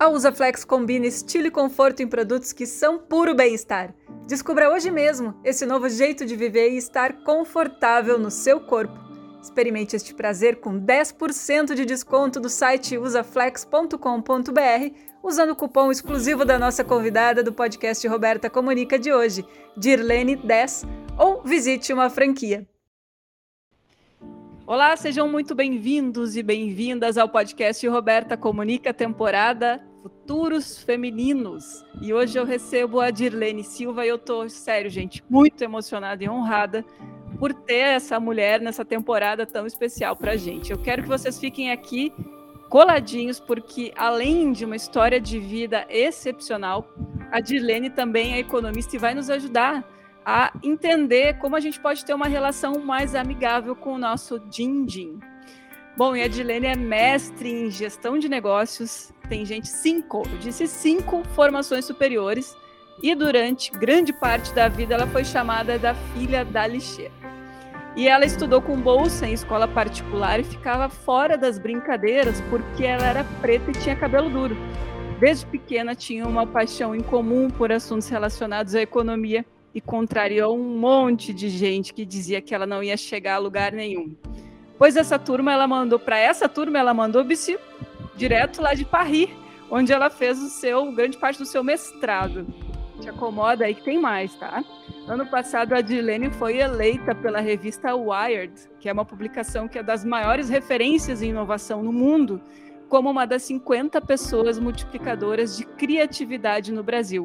A Usaflex combina estilo e conforto em produtos que são puro bem-estar. Descubra hoje mesmo esse novo jeito de viver e estar confortável no seu corpo. Experimente este prazer com 10% de desconto do site usaflex.com.br usando o cupom exclusivo da nossa convidada do podcast Roberta Comunica de hoje, Dirlene10, ou visite uma franquia. Olá, sejam muito bem-vindos e bem-vindas ao podcast Roberta Comunica, temporada Futuros Femininos. E hoje eu recebo a Dirlene Silva e eu tô, sério, gente, muito emocionada e honrada por ter essa mulher nessa temporada tão especial pra gente. Eu quero que vocês fiquem aqui coladinhos, porque além de uma história de vida excepcional, a Dirlene também é economista e vai nos ajudar a entender como a gente pode ter uma relação mais amigável com o nosso din-din. Bom, e a Dilene é mestre em gestão de negócios, tem gente cinco, eu disse cinco formações superiores, e durante grande parte da vida ela foi chamada da filha da lixeira. E ela estudou com bolsa em escola particular e ficava fora das brincadeiras porque ela era preta e tinha cabelo duro. Desde pequena tinha uma paixão em comum por assuntos relacionados à economia e contrariou um monte de gente que dizia que ela não ia chegar a lugar nenhum. Pois essa turma, ela mandou para essa turma, ela mandou Bissi direto lá de Paris, onde ela fez o seu grande parte do seu mestrado. Te acomoda aí que tem mais, tá? Ano passado, a Dilene foi eleita pela revista Wired, que é uma publicação que é das maiores referências em inovação no mundo, como uma das 50 pessoas multiplicadoras de criatividade no Brasil.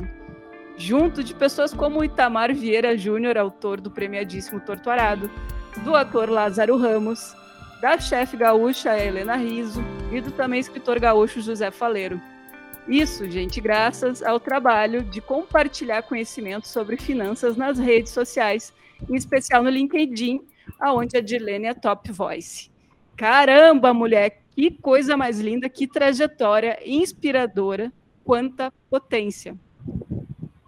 Junto de pessoas como Itamar Vieira Júnior, autor do premiadíssimo Torturado, do ator Lázaro Ramos, da chefe gaúcha Helena Riso e do também escritor gaúcho José Faleiro. Isso, gente, graças ao trabalho de compartilhar conhecimento sobre finanças nas redes sociais, em especial no LinkedIn, aonde a Dirlene é top voice. Caramba, mulher, que coisa mais linda, que trajetória inspiradora, quanta potência.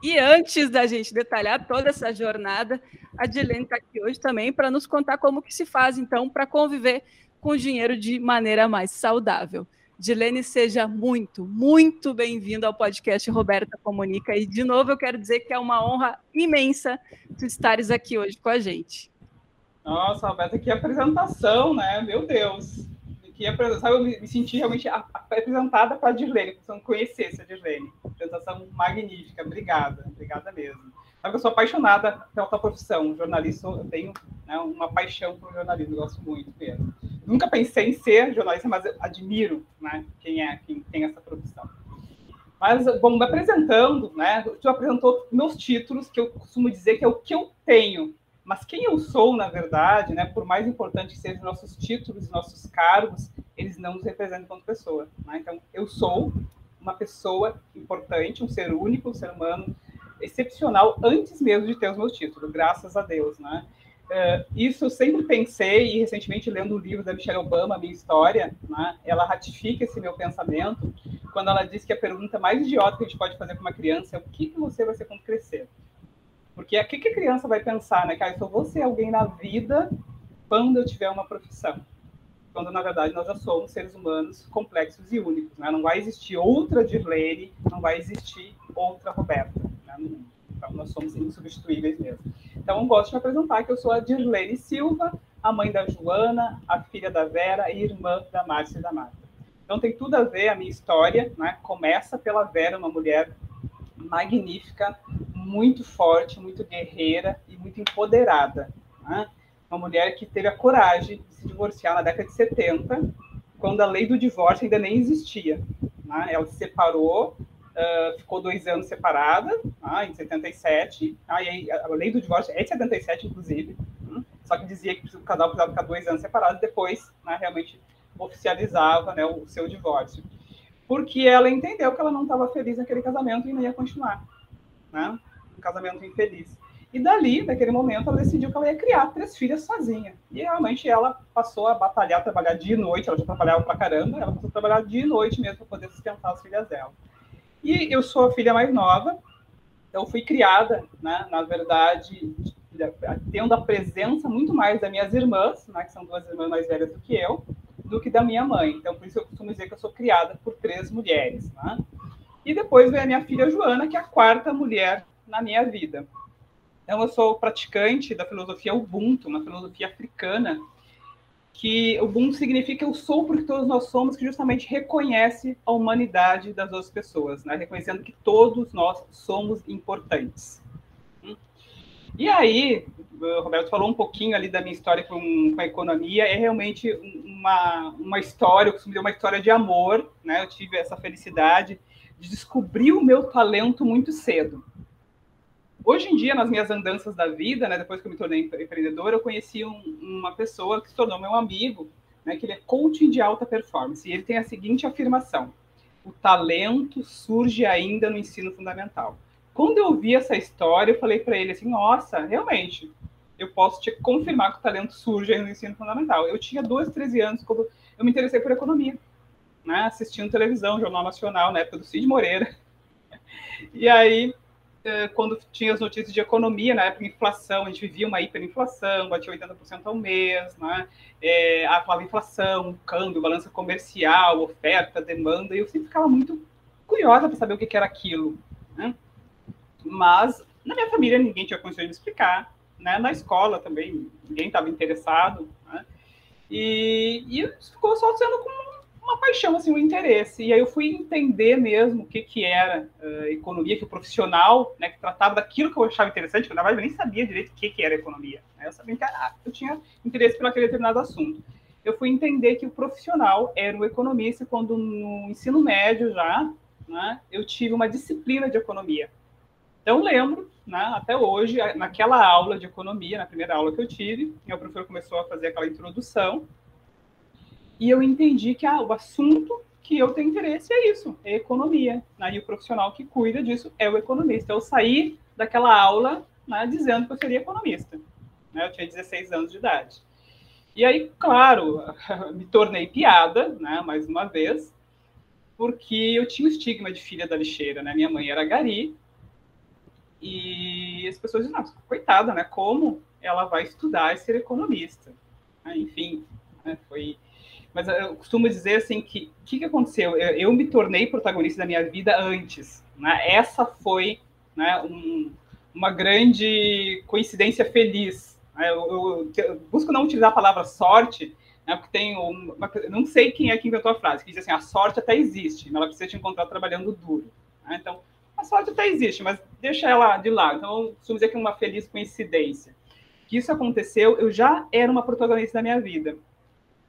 E antes da gente detalhar toda essa jornada, a Dilene está aqui hoje também para nos contar como que se faz, então, para conviver com o dinheiro de maneira mais saudável. Dilene, seja muito, muito bem-vindo ao podcast Roberta Comunica. E, de novo, eu quero dizer que é uma honra imensa tu estares aqui hoje com a gente. Nossa, Roberta, que apresentação, né? Meu Deus que sabe, eu me, senti realmente apresentada para a Dirlene, que você não conhecesse a Dirlene. Apresentação magnífica, obrigada, obrigada mesmo. Sabe, eu sou apaixonada pela tua profissão, jornalista, eu tenho né, uma paixão por jornalismo, eu gosto muito mesmo. Nunca pensei em ser jornalista, mas admiro né, quem é, quem tem essa profissão. Mas, bom, me apresentando, né, tu apresentou meus títulos, que eu costumo dizer que é o que eu tenho, mas quem eu sou, na verdade, né, por mais importante que sejam nossos títulos, nossos cargos, eles não nos representam como pessoa. Né? Então, eu sou uma pessoa importante, um ser único, um ser humano excepcional, antes mesmo de ter os meus títulos, graças a Deus. Né? Uh, isso eu sempre pensei, e recentemente lendo o livro da Michelle Obama, Minha História, né, ela ratifica esse meu pensamento, quando ela diz que a pergunta mais idiota que a gente pode fazer para uma criança é o que, que você vai ser quando crescer? Porque o que a criança vai pensar, né? Que ah, eu só vou ser alguém na vida quando eu tiver uma profissão. Quando, na verdade, nós já somos seres humanos complexos e únicos. Né? Não vai existir outra Dirlene, não vai existir outra Roberta né, no mundo. Então, nós somos insubstituíveis mesmo. Então, eu gosto de apresentar que eu sou a Dirlene Silva, a mãe da Joana, a filha da Vera e irmã da Márcia e da Marta. Então, tem tudo a ver a minha história. Né? Começa pela Vera, uma mulher magnífica, muito forte, muito guerreira e muito empoderada. Né? Uma mulher que teve a coragem de se divorciar na década de 70, quando a lei do divórcio ainda nem existia. Né? Ela se separou, uh, ficou dois anos separada, né? em 77. Tá? E a lei do divórcio é de 77, inclusive. Né? Só que dizia que o casal precisava ficar dois anos separados, depois né, realmente oficializava né, o seu divórcio. Porque ela entendeu que ela não estava feliz naquele casamento e não ia continuar. Né? Um casamento infeliz. E dali, naquele momento, ela decidiu que ela ia criar três filhas sozinha. E realmente ela passou a batalhar, trabalhar dia e noite. Ela já trabalhava pra caramba, ela passou a trabalhar dia e noite mesmo para poder sustentar as filhas dela. E eu sou a filha mais nova, então fui criada, né, na verdade, tendo a presença muito mais das minhas irmãs, né, que são duas irmãs mais velhas do que eu, do que da minha mãe. Então, por isso eu costumo dizer que eu sou criada por três mulheres. Né? E depois vem a minha filha Joana, que é a quarta mulher na minha vida. Então, eu sou praticante da filosofia Ubuntu, uma filosofia africana, que Ubuntu significa eu sou porque todos nós somos, que justamente reconhece a humanidade das outras pessoas, né? reconhecendo que todos nós somos importantes. E aí, o Roberto falou um pouquinho ali da minha história com, com a economia, é realmente uma, uma história, eu costumo dizer, uma história de amor, né? Eu tive essa felicidade de descobrir o meu talento muito cedo. Hoje em dia, nas minhas andanças da vida, né, depois que eu me tornei empreendedor, eu conheci um, uma pessoa que se tornou meu amigo, né, que ele é coaching de alta performance, e ele tem a seguinte afirmação: o talento surge ainda no ensino fundamental. Quando eu vi essa história, eu falei para ele assim: nossa, realmente, eu posso te confirmar que o talento surge no ensino fundamental. Eu tinha 12, 13 anos quando eu me interessei por economia né, assistindo televisão, Jornal Nacional, na época do Cid Moreira. E aí, quando tinha as notícias de economia, na época inflação, a gente vivia uma hiperinflação, batia 80% ao mês, né? É, a palavra inflação, câmbio, balança comercial, oferta, demanda, e eu sempre ficava muito curiosa para saber o que, era aquilo. Né? Mas na minha família ninguém tinha condições de me explicar, né? na escola também ninguém estava interessado, né? e, e ficou só sendo uma paixão, assim, um interesse. E aí eu fui entender mesmo o que, que era uh, economia, que o profissional, né, que tratava daquilo que eu achava interessante, que na verdade eu nem sabia direito o que, que era economia. Né? Eu sabia que ah, eu tinha interesse por aquele determinado assunto. Eu fui entender que o profissional era o economista quando no ensino médio já, né, eu tive uma disciplina de economia. Então lembro, né, até hoje, naquela aula de economia, na primeira aula que eu tive, o professor começou a fazer aquela introdução, e eu entendi que ah, o assunto que eu tenho interesse é isso, é economia. Né? E o profissional que cuida disso é o economista. Eu saí daquela aula né, dizendo que eu seria economista. Né? Eu tinha 16 anos de idade. E aí, claro, me tornei piada, né, mais uma vez, porque eu tinha o estigma de filha da lixeira, né? Minha mãe era gari, e as pessoas dizem, coitada, né? Como ela vai estudar e ser economista? Enfim, né? foi mas eu costumo dizer assim que o que, que, aconteceu? Eu, eu, me tornei protagonista da minha vida antes. Né? Essa foi né, um, uma grande coincidência feliz. Né? Eu, eu, eu, busco não utilizar a palavra sorte, né, porque tem uma, não sei quem é que inventou a frase, que diz assim, a sorte até existe, mas ela precisa te encontrar trabalhando duro. Né? Então, a sorte até existe, mas deixa ela de lado. Então, eu costumo dizer que é uma feliz coincidência. Que isso aconteceu, eu já era uma protagonista da minha vida.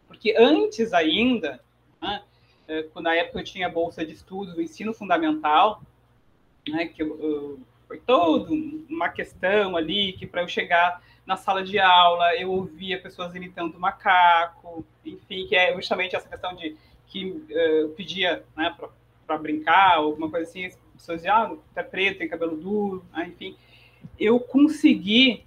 Porque antes ainda, né, é, na época eu tinha bolsa de estudos do ensino fundamental, né, que eu, eu, foi toda uma questão ali que para eu chegar na sala de aula eu ouvia pessoas imitando macaco, enfim, que é justamente essa questão de que uh, eu pedia né, para brincar, alguma coisa assim, as pessoas diziam, ah, tá preto, tem cabelo duro, né, enfim. Eu consegui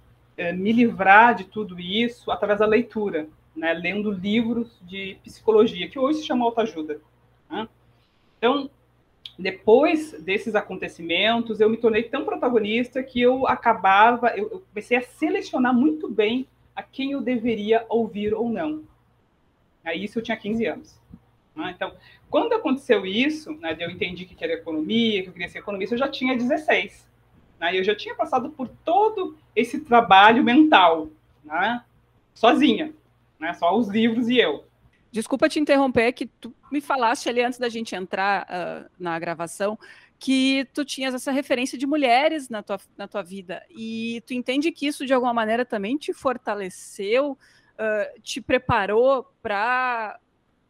me livrar de tudo isso através da leitura né, lendo livros de psicologia, que hoje se chama autoajuda. Né? Então, depois desses acontecimentos, eu me tornei tão protagonista que eu acabava, eu, eu comecei a selecionar muito bem a quem eu deveria ouvir ou não. Aí isso eu tinha 15 anos. Né? Então, quando aconteceu isso, né, eu entendi que era economia, que eu queria ser economista, eu já tinha 16. Né? Eu já tinha passado por todo esse trabalho mental, né? sozinha né? Só os livros e eu. Desculpa te interromper, que tu me falaste ali antes da gente entrar uh, na gravação que tu tinhas essa referência de mulheres na tua, na tua vida. E tu entende que isso, de alguma maneira, também te fortaleceu, uh, te preparou para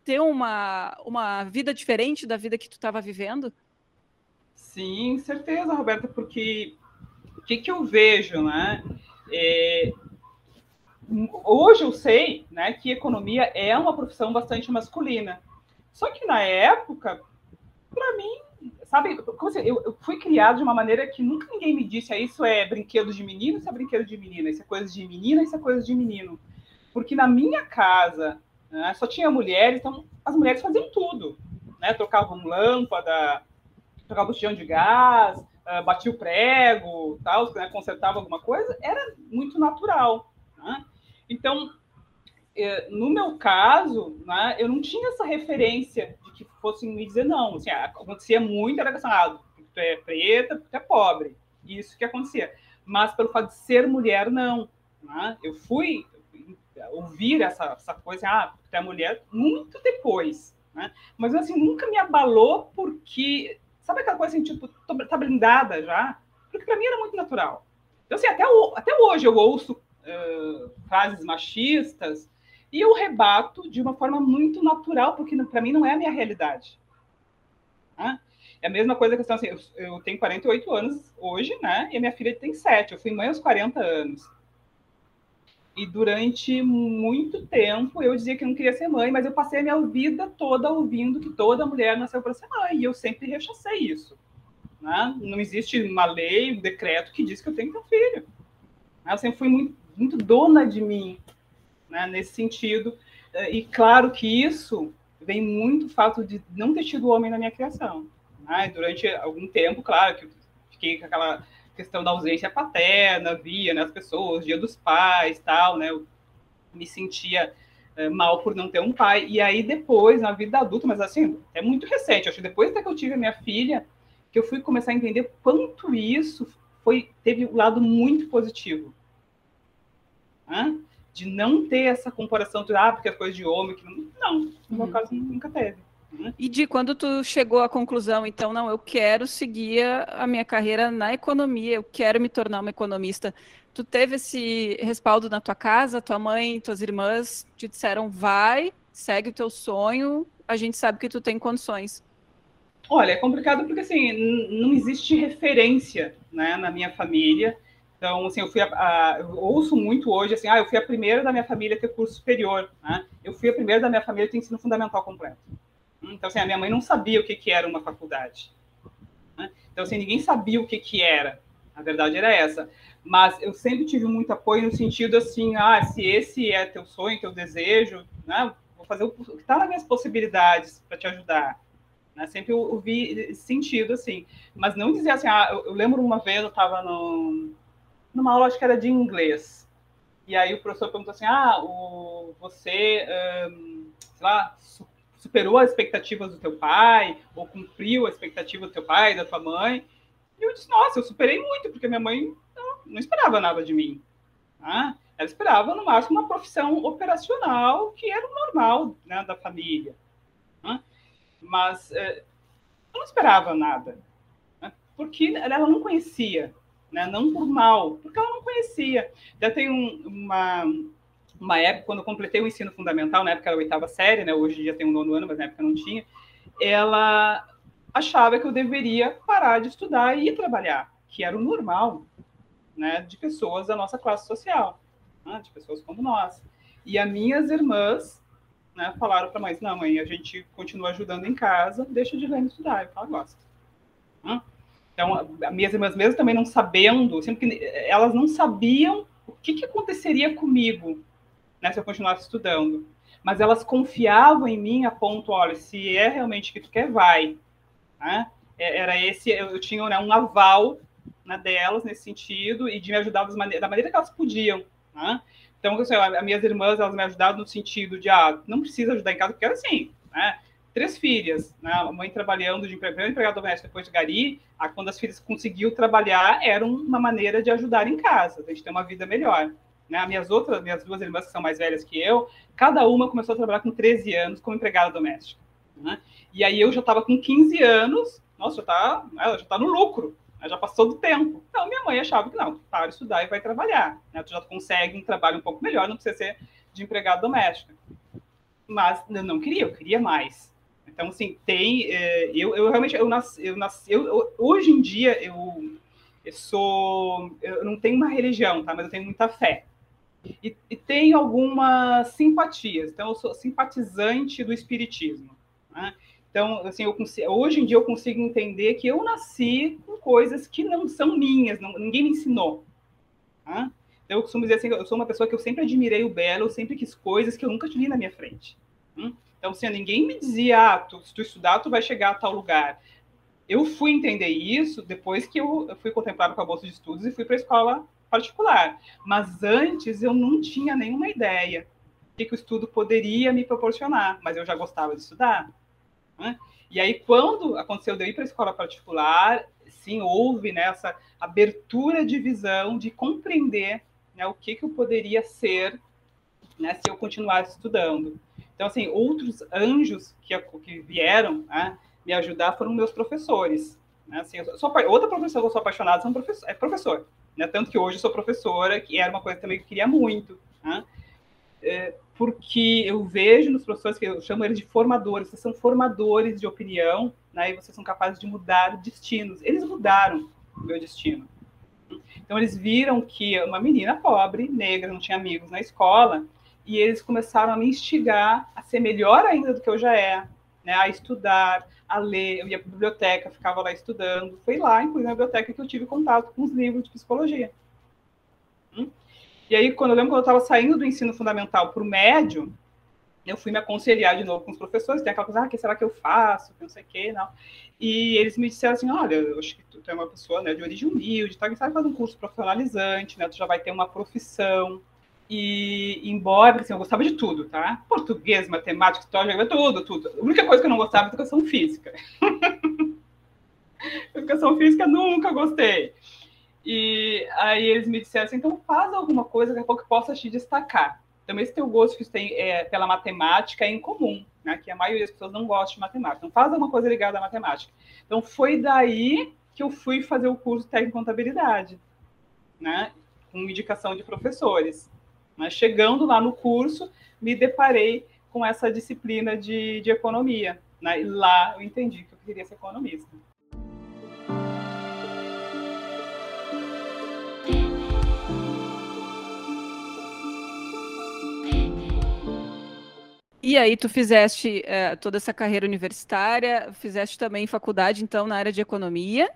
ter uma, uma vida diferente da vida que tu estava vivendo? Sim, certeza, Roberta, porque o que, que eu vejo, né? É, hoje eu sei né, que economia é uma profissão bastante masculina. Só que na época, para mim, sabe, eu, eu, fui criado de uma maneira que nunca ninguém me disse, ah, isso é brinquedo de menino, isso é brinquedo de menina, isso é coisa de menina, isso é coisa de menino. Porque na minha casa né, só tinha mulheres, então as mulheres faziam tudo. Né? Trocavam lâmpada, trocavam botijão de gás, uh, batia o prego, tal, né, consertava alguma coisa, era muito natural. Então, é, no meu caso, né, eu não tinha essa referência de que fossem me dizer não. Assim, acontecia muito, era questão, ah, tu é preta, tu é pobre. Isso que acontecia. Mas pelo fato de ser mulher, não. Né? Eu fui ouvir essa, essa coisa, ah, tu é mulher, muito depois. Né? Mas assim, nunca me abalou porque, sabe aquela coisa assim, tipo, tá blindada já? Porque para mim era muito natural. Então, assim, até, até hoje eu ouço frases machistas e eu rebato de uma forma muito natural, porque para mim não é a minha realidade. Né? É a mesma coisa que assim, eu, eu tenho 48 anos hoje, né? E a minha filha tem 7. Eu fui mãe aos 40 anos. E durante muito tempo eu dizia que não queria ser mãe, mas eu passei a minha vida toda ouvindo que toda mulher nasceu para ser mãe. E eu sempre rechacei isso. Né? Não existe uma lei, um decreto que diz que eu tenho que ter um filho. Eu sempre fui muito, muito dona de mim né, nesse sentido. E claro que isso vem muito do fato de não ter tido homem na minha criação. Né? Durante algum tempo, claro, que eu fiquei com aquela questão da ausência paterna, via né, as pessoas, dia dos pais, tal, né? Eu me sentia é, mal por não ter um pai. E aí depois, na vida adulta, mas assim, é muito recente, acho que depois que eu tive a minha filha, que eu fui começar a entender quanto isso foi teve um lado muito positivo. Né? de não ter essa comparação de, ah, porque é coisa de homem, que não, no meu uhum. caso nunca teve. Né? E de quando tu chegou à conclusão, então, não, eu quero seguir a minha carreira na economia, eu quero me tornar uma economista. Tu teve esse respaldo na tua casa, tua mãe, tuas irmãs te disseram, vai, segue o teu sonho, a gente sabe que tu tem condições. Olha, é complicado porque assim, não existe referência né, na minha família então, assim, eu fui a, a, eu ouço muito hoje assim, ah, eu fui a primeira da minha família a ter curso superior, né? Eu fui a primeira da minha família a ter ensino fundamental completo. Então, assim, a minha mãe não sabia o que, que era uma faculdade. Né? Então, assim, ninguém sabia o que, que era. A verdade era essa. Mas eu sempre tive muito apoio no sentido assim, ah, se esse é teu sonho, teu desejo, né? Vou fazer o que está nas minhas possibilidades para te ajudar. Né? Sempre ouvi sentido, assim. Mas não dizer assim, ah, eu, eu lembro uma vez, eu estava no numa aula, acho que era de inglês. E aí o professor perguntou assim: ah, o, você, um, sei lá, superou as expectativas do teu pai, ou cumpriu a expectativa do teu pai, da tua mãe? E eu disse: nossa, eu superei muito, porque minha mãe não, não esperava nada de mim. Tá? Ela esperava, no máximo, uma profissão operacional, que era o normal né, da família. Tá? Mas eh, eu não esperava nada, né? porque ela não conhecia né? não por mal, porque ela não conhecia. Já tem um, uma, uma época, quando eu completei o ensino fundamental, na época era a oitava série, né? hoje já tem um nono ano, mas na época não tinha, ela achava que eu deveria parar de estudar e ir trabalhar, que era o normal né? de pessoas da nossa classe social, né? de pessoas como nós. E as minhas irmãs né, falaram para mãe, não, mãe, a gente continua ajudando em casa, deixa de ler estudar. Eu falo, gosta. Então, minhas irmãs, mesmo também não sabendo, sempre que elas não sabiam o que, que aconteceria comigo né, se eu continuasse estudando. Mas elas confiavam em mim a ponto, olha, se é realmente o que tu quer, vai. Né? É, era esse, eu tinha né, um aval né, delas nesse sentido e de me ajudar da maneira que elas podiam. Né? Então, assim, as minhas irmãs, elas me ajudaram no sentido de, ah, não precisa ajudar em casa, porque era assim, né? Três filhas, né? A mãe trabalhando de primeiro empregado doméstico, depois de gari, a, quando as filhas conseguiu trabalhar, era uma maneira de ajudar em casa, a gente ter uma vida melhor. Né? As minhas outras, minhas duas irmãs que são mais velhas que eu, cada uma começou a trabalhar com 13 anos como empregada doméstica. Né? E aí eu já estava com 15 anos, nossa, já está ela já tá no lucro, né? já passou do tempo. Então minha mãe achava que não, para estudar e vai trabalhar. Né? Tu já consegue um trabalho um pouco melhor, não precisa ser de empregada doméstica. Mas eu não queria, eu queria mais. Então, assim, tem. É, eu, eu realmente. Eu nasci, eu nasci eu, eu, hoje em dia, eu, eu sou. Eu não tenho uma religião, tá? Mas eu tenho muita fé. E, e tenho algumas simpatias. Então, eu sou simpatizante do espiritismo. Né? Então, assim, eu consigo, hoje em dia eu consigo entender que eu nasci com coisas que não são minhas, não, ninguém me ensinou. Né? Então, eu costumo dizer assim, eu sou uma pessoa que eu sempre admirei o belo, eu sempre quis coisas que eu nunca tive na minha frente. Né? Então, assim, ninguém me dizia, ah, tu, se tu estudar, tu vai chegar a tal lugar. Eu fui entender isso depois que eu fui contemplado com a bolsa de estudos e fui para a escola particular. Mas antes eu não tinha nenhuma ideia de que o estudo poderia me proporcionar, mas eu já gostava de estudar. Né? E aí, quando aconteceu de eu ir para a escola particular, sim, houve né, essa abertura de visão, de compreender né, o que, que eu poderia ser né, se eu continuasse estudando. Então, assim, outros anjos que, que vieram né, me ajudar foram meus professores. Né? Assim, sou, outra professora que eu sou apaixonada são professor, é professor. Né? Tanto que hoje eu sou professora, que era uma coisa também que eu queria muito. Né? É, porque eu vejo nos professores, que eu chamo eles de formadores, vocês são formadores de opinião, né? e vocês são capazes de mudar destinos. Eles mudaram o meu destino. Então, eles viram que uma menina pobre, negra, não tinha amigos na escola, e eles começaram a me instigar a ser melhor ainda do que eu já é, né? a estudar, a ler. Eu ia para a biblioteca, ficava lá estudando. Foi lá, inclusive na biblioteca, que eu tive contato com os livros de psicologia. Hum? E aí, quando eu lembro quando eu estava saindo do ensino fundamental para o médio, eu fui me aconselhar de novo com os professores, tem aquela coisa, ah, que será que eu faço, não sei o quê, não. E eles me disseram assim, olha, eu acho que tu é uma pessoa né, de origem humilde, tá? sabe fazer um curso profissionalizante, né? Tu já vai ter uma profissão. E, embora, assim, eu gostava de tudo, tá? Português, matemática, história, tudo, tudo. A única coisa que eu não gostava é educação física. educação física nunca gostei. E aí eles me disseram assim, então faz alguma coisa que a pouco possa te destacar. Então esse teu gosto que tem é, pela matemática é incomum, né? Que a maioria das pessoas não gosta de matemática. Então faz alguma coisa ligada à matemática. Então foi daí que eu fui fazer o curso técnico em contabilidade, né? Com indicação de professores. Mas chegando lá no curso, me deparei com essa disciplina de, de economia. Né? E lá eu entendi que eu queria ser economista. E aí tu fizeste é, toda essa carreira universitária, fizeste também faculdade, então, na área de economia.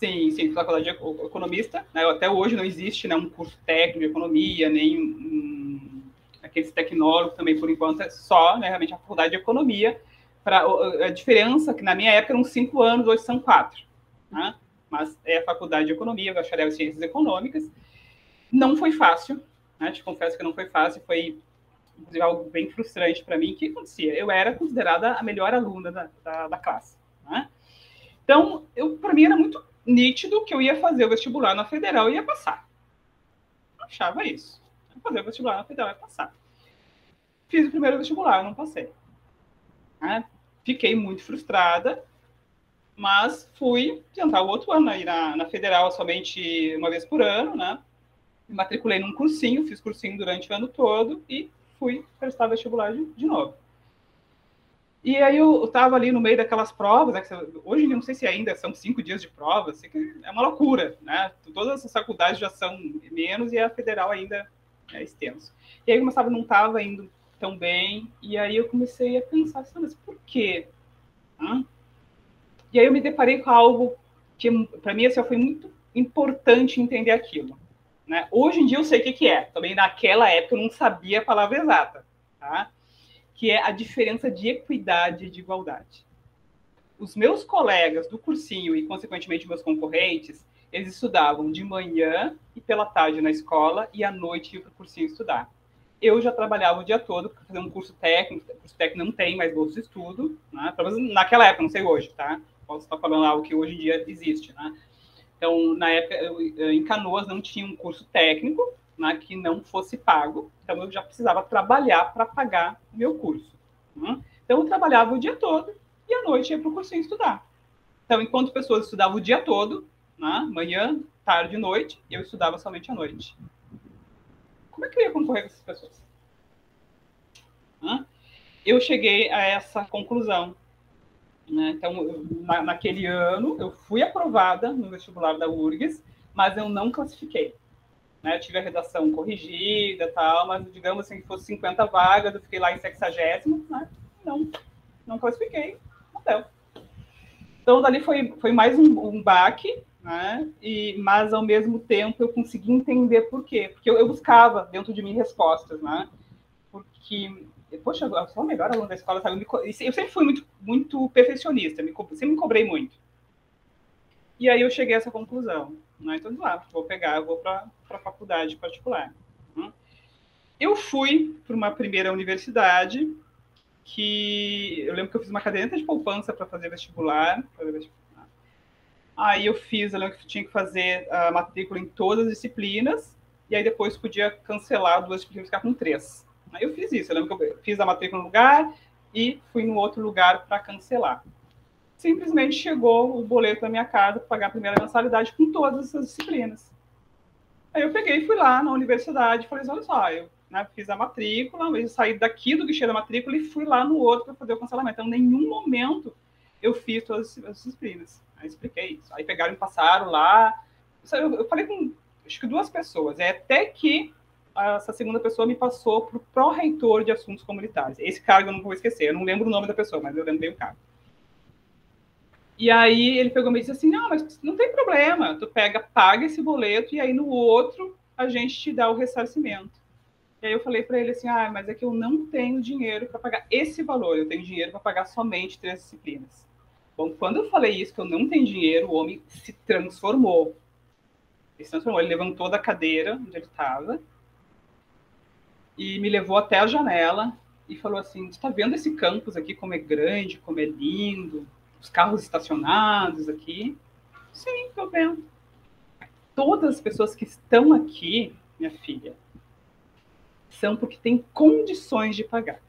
Sim, sim, faculdade de economista. Né? Até hoje não existe né, um curso técnico de economia, nem um, aqueles tecnólogos também, por enquanto, é só né, realmente a faculdade de economia. Pra, a diferença, que na minha época eram cinco anos, hoje são quatro. Né? Mas é a faculdade de economia, bacharel em ciências econômicas. Não foi fácil, né? te confesso que não foi fácil, foi inclusive algo bem frustrante para mim, o que acontecia? Eu era considerada a melhor aluna da, da, da classe. Né? Então, para mim era muito nítido que eu ia fazer o vestibular na federal e ia passar. Achava isso. Fazer o vestibular na federal ia passar. Fiz o primeiro vestibular, não passei. Né? Fiquei muito frustrada, mas fui tentar o outro ano aí na, na federal somente uma vez por ano, né? Me matriculei num cursinho, fiz cursinho durante o ano todo e fui prestar vestibular de, de novo. E aí eu estava ali no meio daquelas provas, né, hoje não sei se ainda são cinco dias de prova, sei que é uma loucura, né? Todas as faculdades já são menos e a federal ainda é extenso. E aí eu começava, não estava indo tão bem, e aí eu comecei a pensar, assim, mas por quê? Hã? E aí eu me deparei com algo que para mim assim, foi muito importante entender aquilo. Né? Hoje em dia eu sei o que, que é. Também naquela época eu não sabia a palavra exata. Tá? Que é a diferença de equidade e de igualdade. Os meus colegas do cursinho e, consequentemente, meus concorrentes, eles estudavam de manhã e pela tarde na escola e à noite iam para o cursinho estudar. Eu já trabalhava o dia todo para fazer um curso técnico. Curso técnico não tem mais bolsa de estudo, né? naquela época, não sei hoje, tá? Posso estar falando algo que hoje em dia existe, né? Então, na época, eu, em Canoas não tinha um curso técnico né, que não fosse pago, então eu já precisava trabalhar para pagar o meu curso. Né? Então, eu trabalhava o dia todo e à noite ia para o cursinho estudar. Então, enquanto pessoas estudavam o dia todo, né, manhã, tarde e noite, eu estudava somente à noite. Como é que eu ia concorrer com essas pessoas? Eu cheguei a essa conclusão né? Então, na, naquele ano, eu fui aprovada no vestibular da URGS, mas eu não classifiquei. Né? Tive a redação corrigida tal, mas digamos assim, que fosse 50 vagas, eu fiquei lá em 60, né? não, não classifiquei, não Então, dali foi, foi mais um, um baque, né? E, mas, ao mesmo tempo, eu consegui entender por quê. Porque eu, eu buscava dentro de mim respostas, né? Porque poxa, eu sou a melhor aluna da escola, sabe? Eu, sempre fui muito, muito perfeccionista, me, sempre me cobrei muito. E aí eu cheguei a essa conclusão. Né? Então, lá, vou pegar, eu vou para a faculdade particular. Né? Eu fui para uma primeira universidade que eu lembro que eu fiz uma caderneta de poupança para fazer vestibular. Aí eu fiz, eu lembro que tinha que fazer a matrícula em todas as disciplinas, e aí depois podia cancelar duas disciplinas e ficar com três. Aí eu fiz isso, eu lembro que eu fiz a matrícula no lugar e fui no outro lugar para cancelar. Simplesmente chegou o boleto na minha casa para pagar a primeira mensalidade com todas essas disciplinas. Aí eu peguei e fui lá na universidade falei assim, olha só, eu né, fiz a matrícula, eu saí daqui do guichê da matrícula e fui lá no outro para fazer o cancelamento. Então, em nenhum momento eu fiz todas as disciplinas. Aí expliquei isso. Aí pegaram e passaram lá. Eu, falei com acho que duas pessoas. É até que essa segunda pessoa me passou para o pró-reitor de assuntos comunitários. Esse cargo eu não vou esquecer. Eu não lembro o nome da pessoa, mas eu lembro bem o cargo. E aí ele pegou e disse assim: não, mas não tem problema. Tu pega, paga esse boleto e aí no outro a gente te dá o ressarcimento. E aí eu falei para ele assim: ah, mas é que eu não tenho dinheiro para pagar esse valor, eu tenho dinheiro para pagar somente três disciplinas. Bom, quando eu falei isso, que eu não tenho dinheiro, o homem se transformou. Ele se transformou, ele levantou da cadeira onde ele estava e me levou até a janela e falou assim: Você está vendo esse campus aqui, como é grande, como é lindo, os carros estacionados aqui? Sim, estou vendo. Todas as pessoas que estão aqui, minha filha, são porque tem condições de pagar.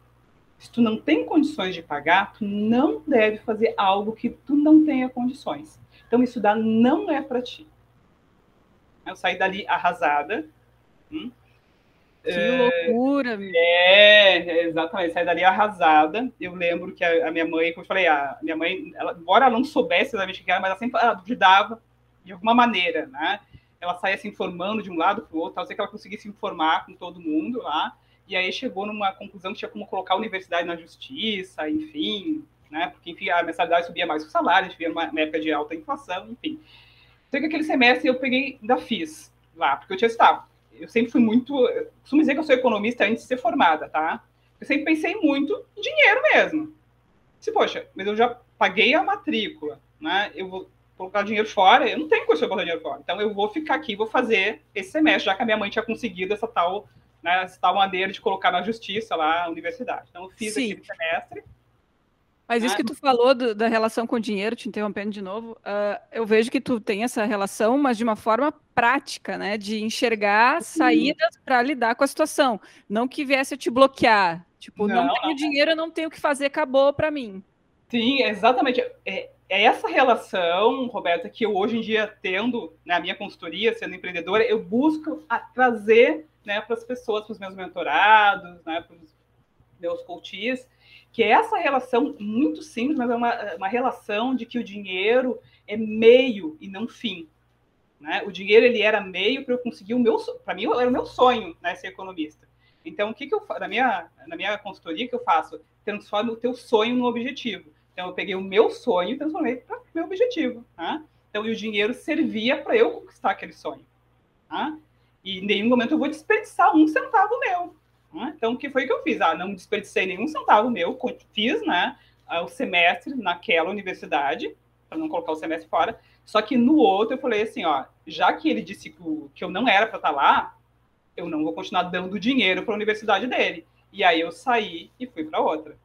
Se tu não tem condições de pagar, tu não deve fazer algo que tu não tenha condições. Então, dá não é para ti. Eu saí dali arrasada. Hum? Que é, loucura! É, exatamente. Saí dali arrasada. Eu lembro que a, a, minha mãe, como eu falei, a minha mãe, ela, embora ela não soubesse exatamente o que era, mas ela sempre ela duvidava de alguma maneira, né? ela saía se informando de um lado para o outro, tal, sei que ela conseguia se informar com todo mundo lá, e aí chegou numa conclusão que tinha como colocar a universidade na justiça, enfim, né, porque enfim, a mensalidade subia mais que o salário, a gente via uma, uma época de alta inflação, enfim. Sei que aquele semestre eu peguei, ainda fiz lá, porque eu tinha estado. Eu sempre fui muito, costumo dizer que eu sou economista antes de ser formada, tá? Eu sempre pensei muito em dinheiro mesmo. Se, poxa, mas eu já paguei a matrícula, né? Eu vou colocar dinheiro fora, eu não tenho condição de colocar dinheiro fora. Então eu vou ficar aqui, vou fazer esse semestre, já que a minha mãe tinha conseguido essa tal, né, essa tal maneira de colocar na justiça lá a universidade. Então eu fiz Sim. aquele semestre. Mas isso né? que tu falou do, da relação com o dinheiro, te interrompendo de novo, uh, eu vejo que tu tem essa relação, mas de uma forma prática, né? De enxergar saídas para lidar com a situação. Não que viesse a te bloquear. Tipo, não, não tenho não. dinheiro, eu não tenho o que fazer, acabou para mim. Sim, exatamente. É, é essa relação, Roberta, que eu hoje em dia tendo na minha consultoria, sendo empreendedora, eu busco trazer né, para as pessoas, para os meus mentorados, né, para os meus coaches, que é essa relação muito simples, mas é uma, uma relação de que o dinheiro é meio e não fim. Né? O dinheiro ele era meio para eu conseguir o meu, para mim era o meu sonho, né, ser economista. Então o que que eu na minha na minha consultoria que eu faço? Transforma o teu sonho no objetivo. Então, eu peguei o meu sonho e transformei para meu objetivo. Tá? Então, e o dinheiro servia para eu conquistar aquele sonho. Tá? E em nenhum momento eu vou desperdiçar um centavo meu. Tá? Então, o que foi que eu fiz? Ah, não desperdicei nenhum centavo meu, fiz né, o semestre naquela universidade, para não colocar o semestre fora. Só que no outro eu falei assim: ó, já que ele disse que eu não era para estar tá lá, eu não vou continuar dando dinheiro para a universidade dele. E aí eu saí e fui para outra.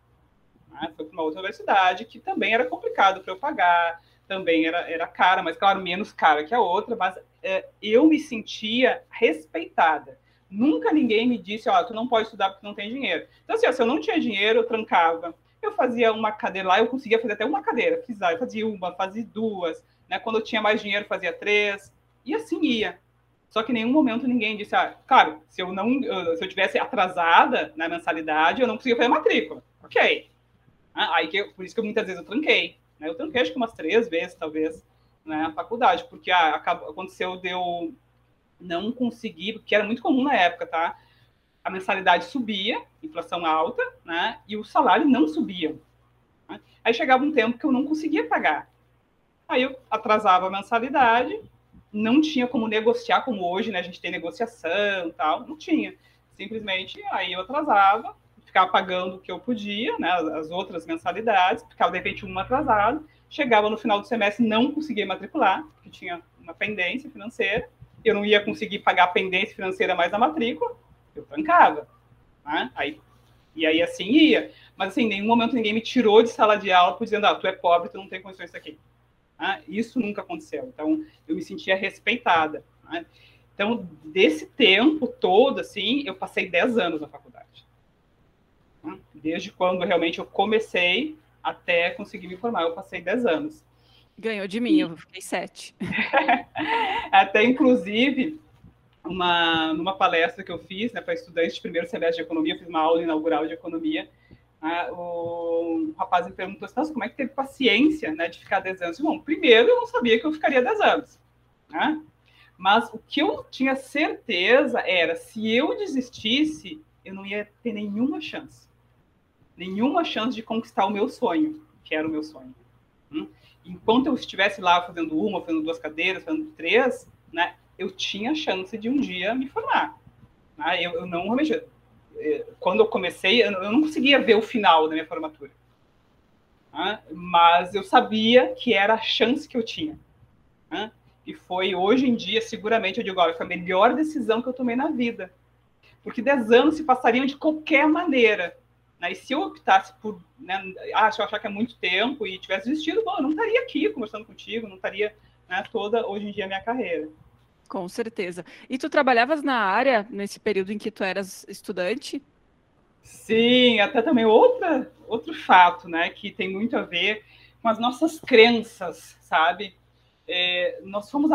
Né? Foi para uma outra universidade que também era complicado para eu pagar, também era, era cara, mas claro, menos cara que a outra, mas é, eu me sentia respeitada. Nunca ninguém me disse, ó, oh, tu não pode estudar porque não tem dinheiro. Então, assim, ó, se eu não tinha dinheiro, eu trancava. Eu fazia uma cadeira lá, eu conseguia fazer até uma cadeira. Fiz, eu fazia uma, fazia duas. Né? Quando eu tinha mais dinheiro, fazia três. E assim ia. Só que em nenhum momento ninguém disse, ah, claro, se eu não, se eu tivesse atrasada na mensalidade, eu não conseguia fazer matrícula. Ok, né? Aí que, por isso que eu, muitas vezes eu tranquei. Né? Eu tranquei acho que umas três vezes, talvez, né, faculdade, porque ah, aconteceu de não conseguir, porque era muito comum na época, tá? A mensalidade subia, inflação alta, né? E o salário não subia. Né? Aí chegava um tempo que eu não conseguia pagar. Aí eu atrasava a mensalidade, não tinha como negociar como hoje, né? A gente tem negociação tal, não tinha. Simplesmente aí eu atrasava, ficar pagando o que eu podia, né, as outras mensalidades, ficava de repente uma atrasada, chegava no final do semestre não conseguia matricular, porque tinha uma pendência financeira, eu não ia conseguir pagar a pendência financeira mais a matrícula, eu trancava. Né? Aí, e aí assim ia. Mas, assim, em nenhum momento ninguém me tirou de sala de aula por dizendo, ah, tu é pobre, tu não tem condições disso aqui. Ah, isso nunca aconteceu. Então, eu me sentia respeitada. Né? Então, desse tempo todo, assim, eu passei 10 anos na faculdade. Né? Desde quando realmente eu comecei até conseguir me formar, eu passei 10 anos. Ganhou de mim, eu fiquei sete. até, inclusive, uma, numa palestra que eu fiz né, para estudantes de primeiro semestre de economia, eu fiz uma aula inaugural de economia, né, o rapaz me perguntou assim, como é que teve paciência né, de ficar 10 anos? Bom, primeiro, eu não sabia que eu ficaria 10 anos. Né? Mas o que eu tinha certeza era, se eu desistisse, eu não ia ter nenhuma chance. Nenhuma chance de conquistar o meu sonho, que era o meu sonho. Hum? Enquanto eu estivesse lá fazendo uma, fazendo duas cadeiras, fazendo três, né, eu tinha chance de um dia me formar. Né? Eu, eu, não realmente, eh, quando eu comecei, eu não conseguia ver o final da minha formatura. Né? Mas eu sabia que era a chance que eu tinha. Né? E foi hoje em dia, seguramente, eu digo, olha, foi a melhor decisão que eu tomei na vida. Porque 10 anos se passariam de qualquer maneira. Né? E se eu optasse por, né, ah, se eu achar que é muito tempo e tivesse desistido, bom, eu não estaria aqui conversando contigo, não estaria né, toda hoje em dia a minha carreira. Com certeza. E tu trabalhavas na área nesse período em que tu eras estudante? Sim, até também outra, outro fato, né, que tem muito a ver com as nossas crenças, sabe? É, nós fomos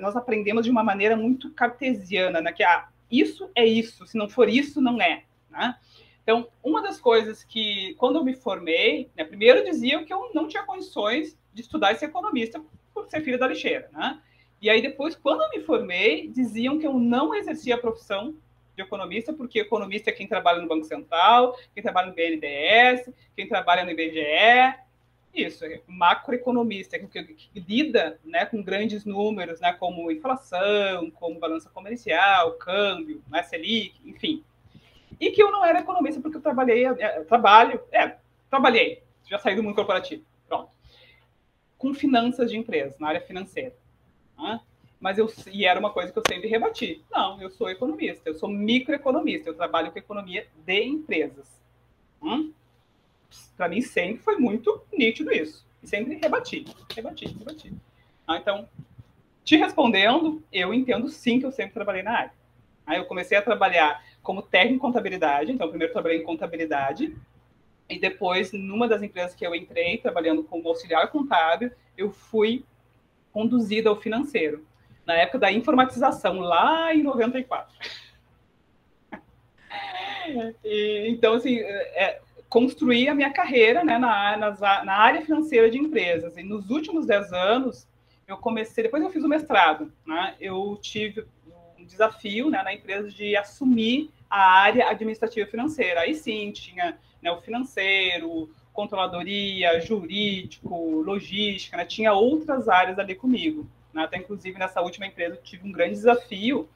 nós aprendemos de uma maneira muito cartesiana, né, que ah, isso é isso, se não for isso, não é, né? Então, uma das coisas que, quando eu me formei, né, primeiro diziam que eu não tinha condições de estudar e ser economista por ser filha da lixeira, né? E aí depois, quando eu me formei, diziam que eu não exercia a profissão de economista, porque economista é quem trabalha no Banco Central, quem trabalha no BNDES, quem trabalha no IBGE, isso, macroeconomista, que, que, que, lida né, com grandes números, né, como inflação, como balança comercial, câmbio, né, Selic, enfim. E que eu não era economista porque eu trabalhei, eu é, trabalho, é, trabalhei, já saí do mundo corporativo, pronto, com finanças de empresas, na área financeira. Né? Mas eu, e era uma coisa que eu sempre rebati. Não, eu sou economista, eu sou microeconomista, eu trabalho com economia de empresas. Hum? Para mim sempre foi muito nítido isso. E sempre rebati, rebati, rebati. Ah, então, te respondendo, eu entendo sim que eu sempre trabalhei na área. Aí eu comecei a trabalhar como técnico em contabilidade, então primeiro trabalhei em contabilidade, e depois, numa das empresas que eu entrei, trabalhando como auxiliar contábil, eu fui conduzida ao financeiro, na época da informatização, lá em 94. e, então, assim, é, construí a minha carreira né, na, na, na, área financeira de empresas. E nos últimos 10 anos, eu comecei, depois eu fiz o mestrado, né, eu tive um desafio né, na empresa de assumir a área administrativa financeira. Aí sim, tinha né, o financeiro, controladoria, jurídico, logística, né? tinha outras áreas ali comigo. Né? Até inclusive nessa última empresa eu tive um grande desafio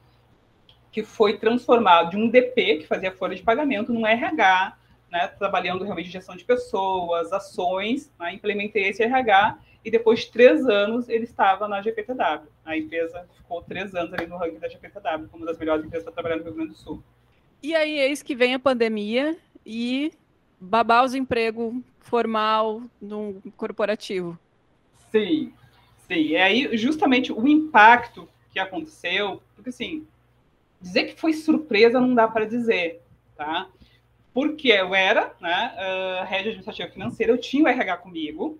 que foi transformar de um DP que fazia folha de pagamento num RH, né? trabalhando realmente gestão de pessoas, ações, né? implementei esse RH e depois de três anos ele estava na GPTW. A empresa ficou três anos ali no ranking da GPTW, como uma das melhores empresas para trabalhar no Rio Grande do Sul. E aí, eis que vem a pandemia e babar os empregos formal num corporativo. Sim, sim. É aí justamente o impacto que aconteceu, porque assim, dizer que foi surpresa não dá para dizer, tá? Porque eu era, né, uh, rede administrativa financeira, eu tinha o RH comigo,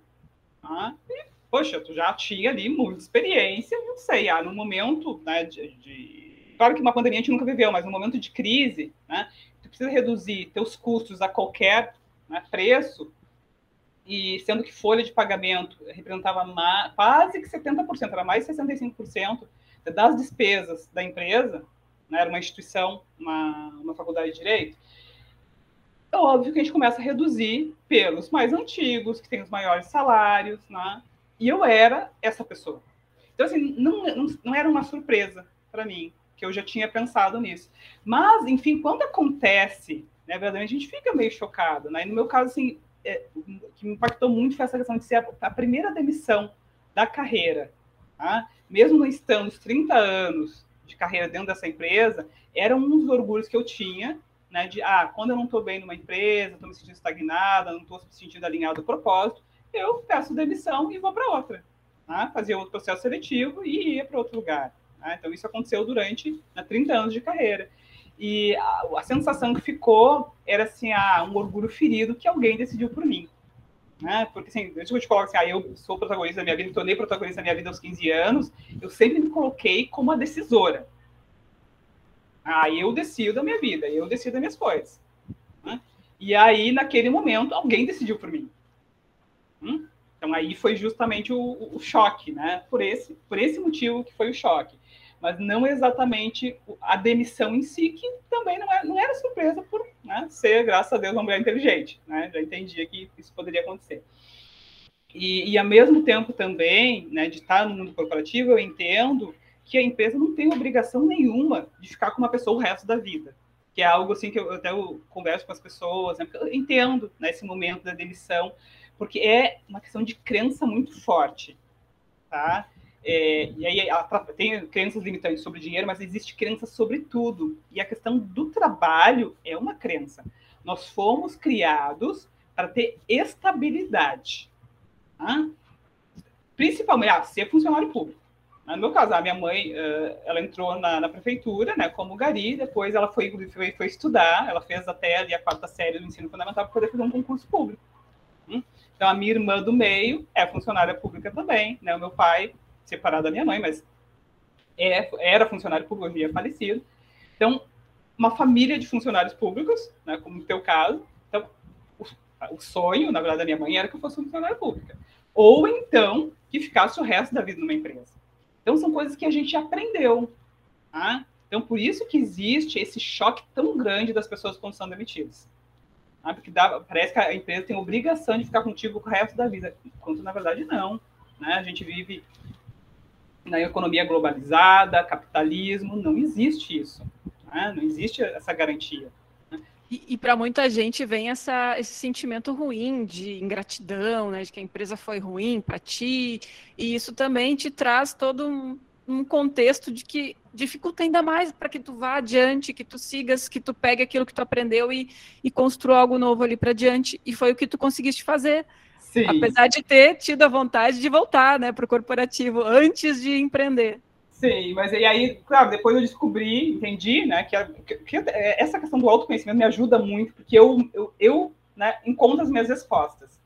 tá? e, poxa, tu já tinha ali muita experiência, não sei, ah, no momento, né, de, de... Claro que uma pandemia a gente nunca viveu, mas no momento de crise, né, tu precisa reduzir teus custos a qualquer né, preço, e sendo que folha de pagamento representava mais, quase que 70%, era mais de 65% das despesas da empresa, né, era uma instituição, uma, uma faculdade de direito, é óbvio que a gente começa a reduzir pelos mais antigos, que têm os maiores salários, né? E eu era essa pessoa. Então, assim, não, não, não era uma surpresa para mim, que eu já tinha pensado nisso. Mas, enfim, quando acontece, né, verdadeiramente, a gente fica meio chocado, né? E no meu caso, assim, é, que me impactou muito foi essa questão de ser a, a primeira demissão da carreira. Tá? Mesmo não estando os 30 anos de carreira dentro dessa empresa, era um dos orgulhos que eu tinha, né, de, ah, quando eu não estou bem numa empresa, estou me sentindo estagnada, não estou me sentindo alinhado ao propósito, eu peço demissão e vou para outra. Né, fazer outro processo seletivo e ir para outro lugar. Né? Então, isso aconteceu durante né, 30 anos de carreira. E a, a, sensação que ficou era assim, ah, um orgulho ferido que alguém decidiu por mim. Né? Porque, assim, deixa eu te colocar assim, ah, eu sou protagonista da minha vida, me tornei protagonista da minha vida aos 15 anos, eu sempre me coloquei como a decisora. Ah, eu decido da minha vida, eu decido das minhas coisas. Né? E aí, naquele momento, alguém decidiu por mim. Hum? Então, aí foi justamente o, o, choque, né? Por esse, por esse motivo que foi o choque mas não exatamente a demissão em si, que também não é, não era surpresa por né, ser, graças a Deus, uma mulher inteligente. Né? Já entendia que isso poderia acontecer. E, e ao mesmo tempo também, né, de estar no mundo corporativo, eu entendo que a empresa não tem obrigação nenhuma de ficar com uma pessoa o resto da vida. Que é algo assim que eu até eu converso com as pessoas, né, eu entendo nesse né, momento da demissão, porque é uma questão de crença muito forte. Tá? É, e aí tem crenças limitantes sobre dinheiro, mas existe crença sobre tudo. E a questão do trabalho é uma crença. Nós fomos criados para ter estabilidade. Tá? Principalmente, ah, ser funcionário público. No meu caso, a minha mãe, ela entrou na, na, prefeitura, né, como gari, depois ela foi, foi, foi estudar, ela fez até ali a quarta série do ensino fundamental para poder fazer um concurso público. Hum? Então, a minha irmã do meio é funcionária pública também, né, o meu pai separado da minha mãe, mas é, era funcionário público, hoje é falecido. Então, uma família de funcionários públicos, né, como no teu caso. Então, o, o sonho, na verdade, da minha mãe era que eu fosse funcionária pública. Ou então, que ficasse o resto da vida numa empresa. Então, são coisas que a gente aprendeu. Tá? Então, por isso que existe esse choque tão grande das pessoas quando são demitidas. Tá? Porque dá, parece que a empresa tem obrigação de ficar contigo o resto da vida, enquanto na verdade não. Né? A gente vive na economia globalizada, capitalismo, não existe isso. Né? Não existe essa garantia. E, e para muita gente vem essa, esse sentimento ruim de ingratidão, né? de que a empresa foi ruim para ti, e isso também te traz todo um, um contexto de que dificulta ainda mais para que tu vá adiante, que tu sigas, que tu pegue aquilo que tu aprendeu e, e construa algo novo ali para diante. E foi o que tu conseguiste fazer. Sim. Apesar de ter tido a vontade de voltar né, para o corporativo antes de empreender. Sim, mas e aí, claro, depois eu descobri, entendi, né, que, a, que essa questão do autoconhecimento me ajuda muito, porque eu, eu, eu né, encontro as minhas respostas.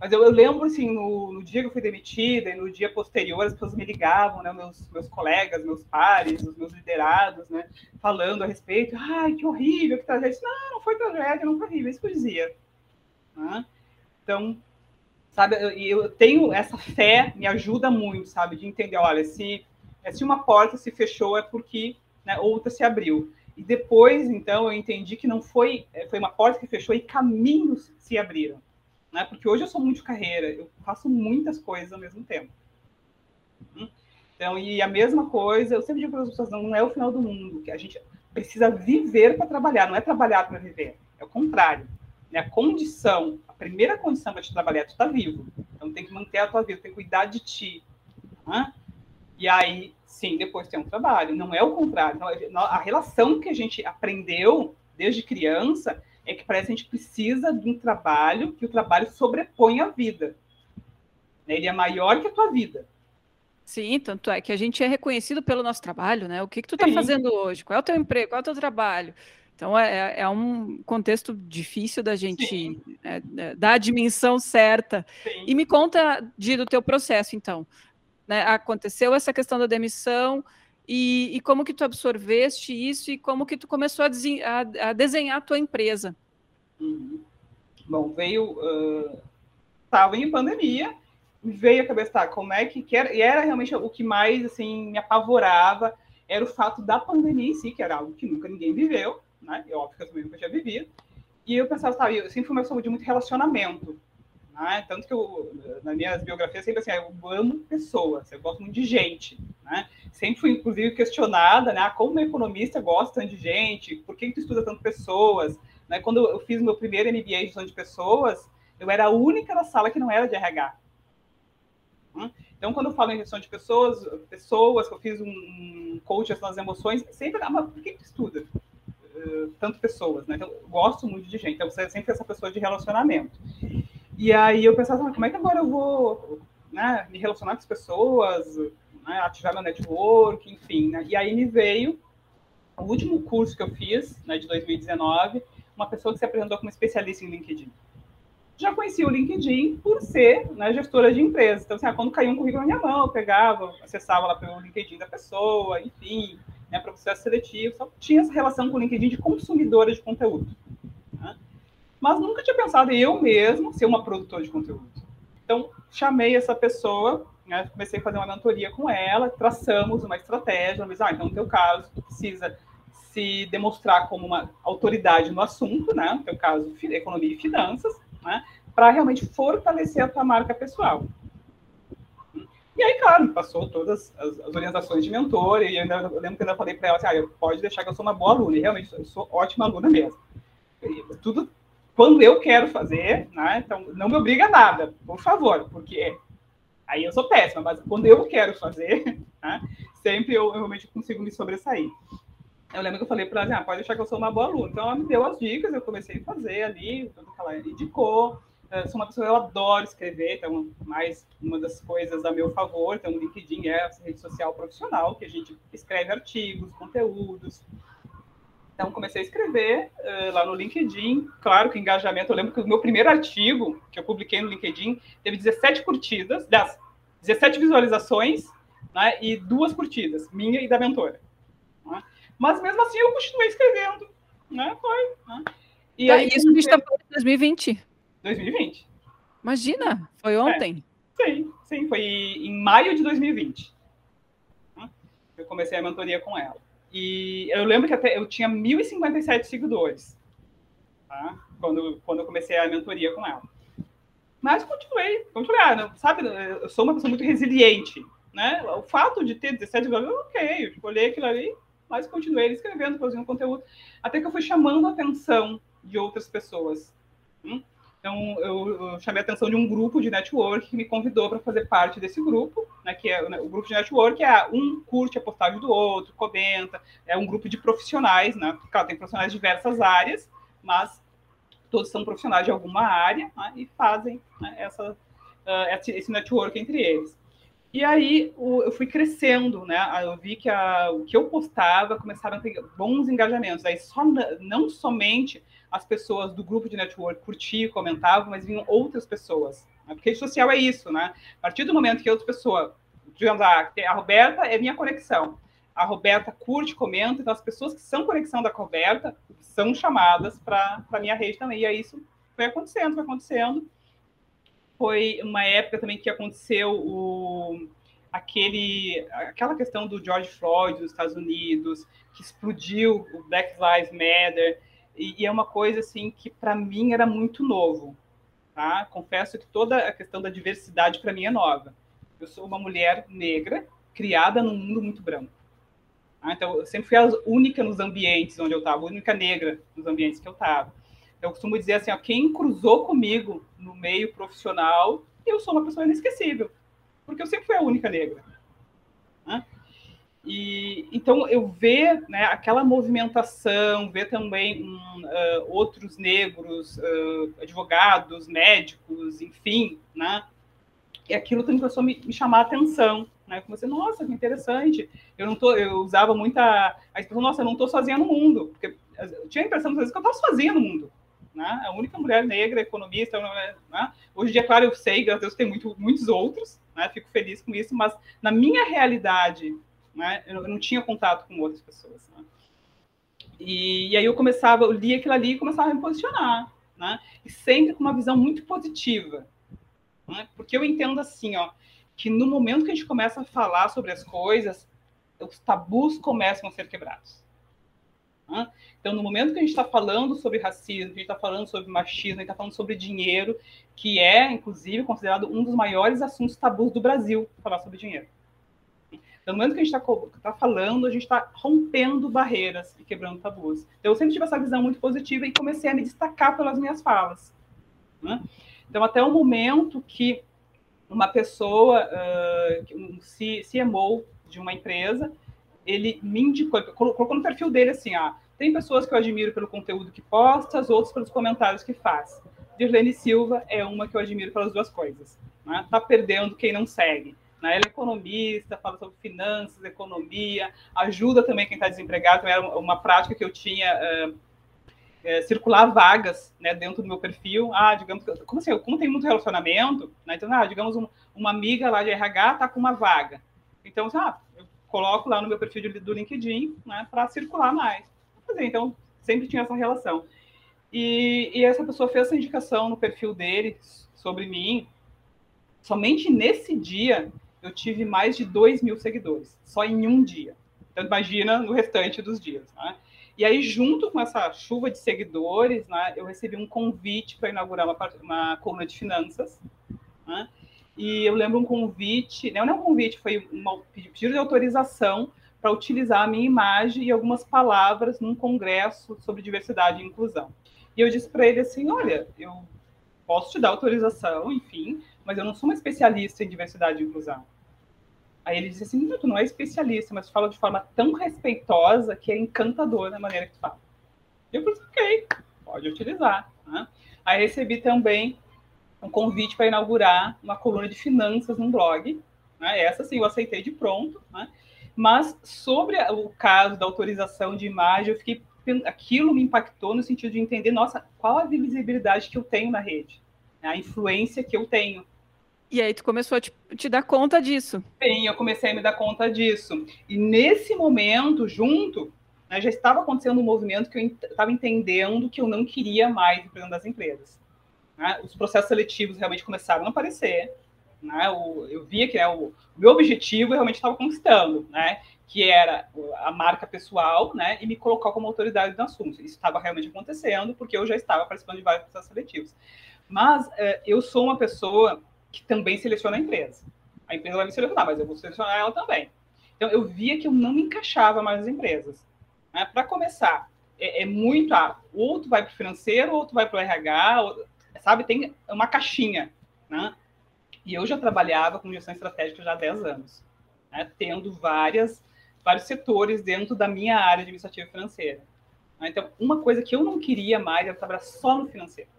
Mas eu, eu lembro, assim, no, no, dia que eu fui demitida e no dia posterior, as pessoas me ligavam, né, meus, meus colegas, meus pares, os meus liderados, né, falando a respeito, ai, que horrível, que tragédia. Não, não foi tragédia, não foi horrível, é isso que eu dizia. Né? Então, sabe? Eu, eu tenho essa fé, me ajuda muito, sabe? De entender, olha, se, se uma porta se fechou é porque né, outra se abriu. E depois, então, eu entendi que não foi, é, foi uma porta que fechou e caminhos se abriram. Né? Porque hoje eu sou muito carreira, eu faço muitas coisas ao mesmo tempo. Hum? Então, e a mesma coisa, eu sempre digo para as pessoas, não é o final do mundo, que a gente precisa viver para trabalhar, não é trabalhar para viver, é o contrário. Né? A condição, a primeira condição para te trabalhar é tu estar tá vivo. Então tem que manter a tua vida, tem que cuidar de ti. Né? E aí, sim, depois tem um trabalho. Não é o contrário. A relação que a gente aprendeu desde criança é que parece que a gente precisa de um trabalho que o trabalho sobrepõe a vida. Né? Ele é maior que a tua vida. Sim, tanto é que a gente é reconhecido pelo nosso trabalho, né? O que, que tu está fazendo hoje? Qual é o teu emprego? Qual é o teu trabalho? Então é, é um contexto difícil da gente é, é, dar a dimensão certa. Sim. E me conta de, do teu processo, então. Né? Aconteceu essa questão da demissão e, e, como que tu absorveste isso e como que tu começou a, a, a desenhar a tua empresa? Uhum. Bom, veio... Estava uh, em pandemia, veio a cabeça, tá, como é que... que era, e era realmente o que mais, assim, me apavorava, era o fato da pandemia em si, que era algo que nunca ninguém viveu, né? É óbvio que eu também nunca tinha vivido. E eu pensava, sabe, eu sempre fui uma pessoa de muito relacionamento. Né? Tanto que eu, nas minhas biografias, sempre assim, eu amo pessoas, eu gosto muito de gente. Né? Sempre fui, inclusive, questionada, né? Ah, como uma economista gosta tanto de gente, por que tu estuda tanto pessoas? Né? Quando eu fiz meu primeiro MBA de gestão de pessoas, eu era a única da sala que não era de RH. Né? Então, quando eu falo em gestão de pessoas, pessoas que eu fiz um coach das emoções, sempre, ah, mas por que tu estuda? uh, tanto pessoas, né? Então, eu gosto muito de gente, então você é sempre essa pessoa de relacionamento. E aí eu pensava, como é que agora eu vou né, me relacionar com as pessoas, né, ativar meu network, enfim. Né? E aí me veio o último curso que eu fiz, né, de 2019, uma pessoa que se apresentou como especialista em LinkedIn. Já conhecia o LinkedIn por ser né, gestora de empresas. Então, assim, ah, quando caiu um currículo na minha mão, eu pegava, acessava lá pelo LinkedIn da pessoa, enfim, né, processo seletivo. Só tinha essa relação com o LinkedIn de consumidora de conteúdo. Mas nunca tinha pensado eu mesmo ser uma produtora de conteúdo. Então, chamei essa pessoa né? Comecei a fazer uma mentoria com ela, traçamos uma estratégia, mas, ah, então no teu caso, tu precisa se demonstrar como uma autoridade no assunto, né? No teu caso, economia e finanças, né? Para realmente fortalecer a tua marca pessoal. E aí, claro, passou todas as, as orientações de mentor, e eu, ainda, eu lembro que eu ainda falei para ela assim, ah, pode deixar que eu sou uma boa aluna, e realmente eu sou ótima aluna mesmo. Tudo quando eu quero fazer, né? Então, não me obriga a nada, por favor, porque Aí eu sou péssima, mas quando eu quero fazer, né, sempre eu, eu, realmente consigo me sobressair. Eu lembro que eu falei para ela, ah, pode achar que eu sou uma boa aluna. Então ela me deu as dicas, eu comecei a fazer ali, tudo que ela indicou. Eu sou uma pessoa, eu adoro escrever, então mais uma das coisas a meu favor, então o LinkedIn é essa rede social profissional, que a gente escreve artigos, conteúdos, então, comecei a escrever uh, lá no LinkedIn. Claro que engajamento. Eu lembro que o meu primeiro artigo que eu publiquei no LinkedIn teve 17 curtidas, 10, 17 visualizações né, e duas curtidas, minha e da mentora. Né? Mas mesmo assim, eu continuei escrevendo. Né? Foi. Né? E tá, aí, isso comecei... está em 2020. 2020. Imagina, foi ontem. É. Sim, sim, foi em maio de 2020. Né? Eu comecei a mentoria com ela. E eu lembro que até eu tinha 1.057 seguidores, tá? quando, quando eu comecei a mentoria com ela. Mas continuei, continuei, ah, sabe, eu sou uma pessoa muito resiliente, né? O fato de ter 17 anos, ok, eu olhei aquilo ali, mas continuei escrevendo, produzindo conteúdo, até que eu fui chamando a atenção de outras pessoas. Hum? Então, eu, eu, chamei a atenção de um grupo de network que me convidou para fazer parte desse grupo, né, que é né, o grupo de network é um curte a postagem do outro, comenta, é um grupo de profissionais, né, claro, tem profissionais de diversas áreas, mas todos são profissionais de alguma área né, e fazem né, essa, uh, esse network entre eles. E aí o, eu fui crescendo, né? Eu vi que a, o que eu postava começaram a ter bons engajamentos. Aí só não somente as pessoas do grupo de network curtiam, comentavam, mas vinham outras pessoas. Né? Porque rede social é isso, né? A partir do momento que outra pessoa, digamos, a, a Roberta é minha conexão. A Roberta curte, comenta, então as pessoas que são conexão da Roberta são chamadas para a minha rede também. E aí isso foi acontecendo, foi acontecendo. Foi uma época também que aconteceu o, aquele, aquela questão do George Floyd nos Estados Unidos, que explodiu o Black Lives Matter. E, e é uma coisa assim que para mim era muito novo. Tá? Confesso que toda a questão da diversidade para mim é nova. Eu sou uma mulher negra criada num mundo muito branco. Tá? Então eu sempre fui a única nos ambientes onde eu estava, a única negra nos ambientes que eu estava. Eu costumo dizer assim, ó, quem cruzou comigo no meio profissional, eu sou uma pessoa inesquecível, porque eu sempre fui a única negra. E então eu ver né, aquela movimentação, ver também um, uh, outros negros, uh, advogados, médicos, enfim, né? E aquilo também começou a me, me chamar a atenção, né? Eu comecei, nossa, que interessante. Eu não tô, eu usava muita a expressão, nossa, eu não estou sozinha no mundo, porque eu tinha a impressão às vezes que eu estava sozinha no mundo, né? A única mulher negra economista, né? Hoje em dia, claro, eu sei, graças a Deus, tem muito, muitos outros, né? Fico feliz com isso, mas na minha realidade né? Eu não tinha contato com outras pessoas. Né? E, e, aí eu começava, eu lia aquilo ali e começava a me posicionar, né? E sempre com uma visão muito positiva, né? Porque eu entendo assim, ó, que no momento que a gente começa a falar sobre as coisas, os tabus começam a ser quebrados. Né? Então, no momento que a gente está falando sobre racismo, que a gente está falando sobre machismo, a gente está falando sobre dinheiro, que é, inclusive, considerado um dos maiores assuntos tabus do Brasil, falar sobre dinheiro. No momento que a gente está tá falando, a gente está rompendo barreiras e quebrando tabus. Então, eu sempre tive essa visão muito positiva e comecei a me destacar pelas minhas falas. Né? Então, até o momento que uma pessoa, uh, um CMO de uma empresa, ele me indicou, colocou no perfil dele assim, ah, Tem pessoas que eu admiro pelo conteúdo que posta, as outras pelos comentários que faz. Dirlene Silva é uma que eu admiro pelas duas coisas. Né? Tá perdendo quem não segue. Né? Ela é economista, fala sobre finanças, economia, ajuda também quem está desempregado. Era uma prática que eu tinha uh, circular vagas né, dentro do meu perfil. Ah, digamos, como assim? Como tem muito relacionamento, né? então, ah, digamos, um, uma amiga lá de RH está com uma vaga. Então, ah, eu coloco lá no meu perfil do LinkedIn né, para circular mais. Então, sempre tinha essa relação. E, e, essa pessoa fez essa indicação no perfil dele sobre mim. Somente nesse dia eu tive mais de 2 mil seguidores, só em um dia. Então, imagina no restante dos dias. Né? E aí, junto com essa chuva de seguidores, né, eu recebi um convite para inaugurar uma, uma coluna de finanças. Né? E eu lembro um convite, não é um convite, foi um pedido de autorização para utilizar a minha imagem e algumas palavras num congresso sobre diversidade e inclusão. E eu disse para ele assim: olha, eu posso te dar autorização, enfim, mas eu não sou uma especialista em diversidade e inclusão. Aí ele disse assim: não, tu não é especialista, mas fala de forma tão respeitosa que é encantadora a maneira que tu fala. E eu falei: ok, pode utilizar. Né? Aí recebi também um convite para inaugurar uma coluna de finanças num blog. Né? Essa sim eu aceitei de pronto. Né? Mas sobre o caso da autorização de imagem, eu fiquei aquilo me impactou no sentido de entender, nossa, qual a visibilidade que eu tenho na rede, né? a influência que eu tenho. E aí tu começou a te, te, dar conta disso. Sim, eu comecei a me dar conta disso. E nesse momento, junto, né, já estava acontecendo um movimento que eu estava entendendo que eu não queria mais dentro das empresas. Né? Os processos seletivos realmente começaram a aparecer. Né? O, eu via que né, o, meu objetivo eu realmente estava conquistando. Né? que era a marca pessoal, né, e me colocar como autoridade do assunto. Isso estava realmente acontecendo, porque eu já estava participando de vários processos seletivos. Mas é, eu sou uma pessoa que também seleciona a empresa. A empresa vai me selecionar, mas eu vou selecionar ela também. Então, eu via que eu não me encaixava mais nas empresas. Né? Para começar, é, é, muito, ah, ou tu vai para o financeiro, ou tu vai para o RH, sabe? Tem uma caixinha, né? E eu já trabalhava com gestão estratégica já há 10 anos, né? tendo várias vários setores dentro da minha área administrativa financeira. Então, uma coisa que eu não queria mais era trabalhar só no financeiro.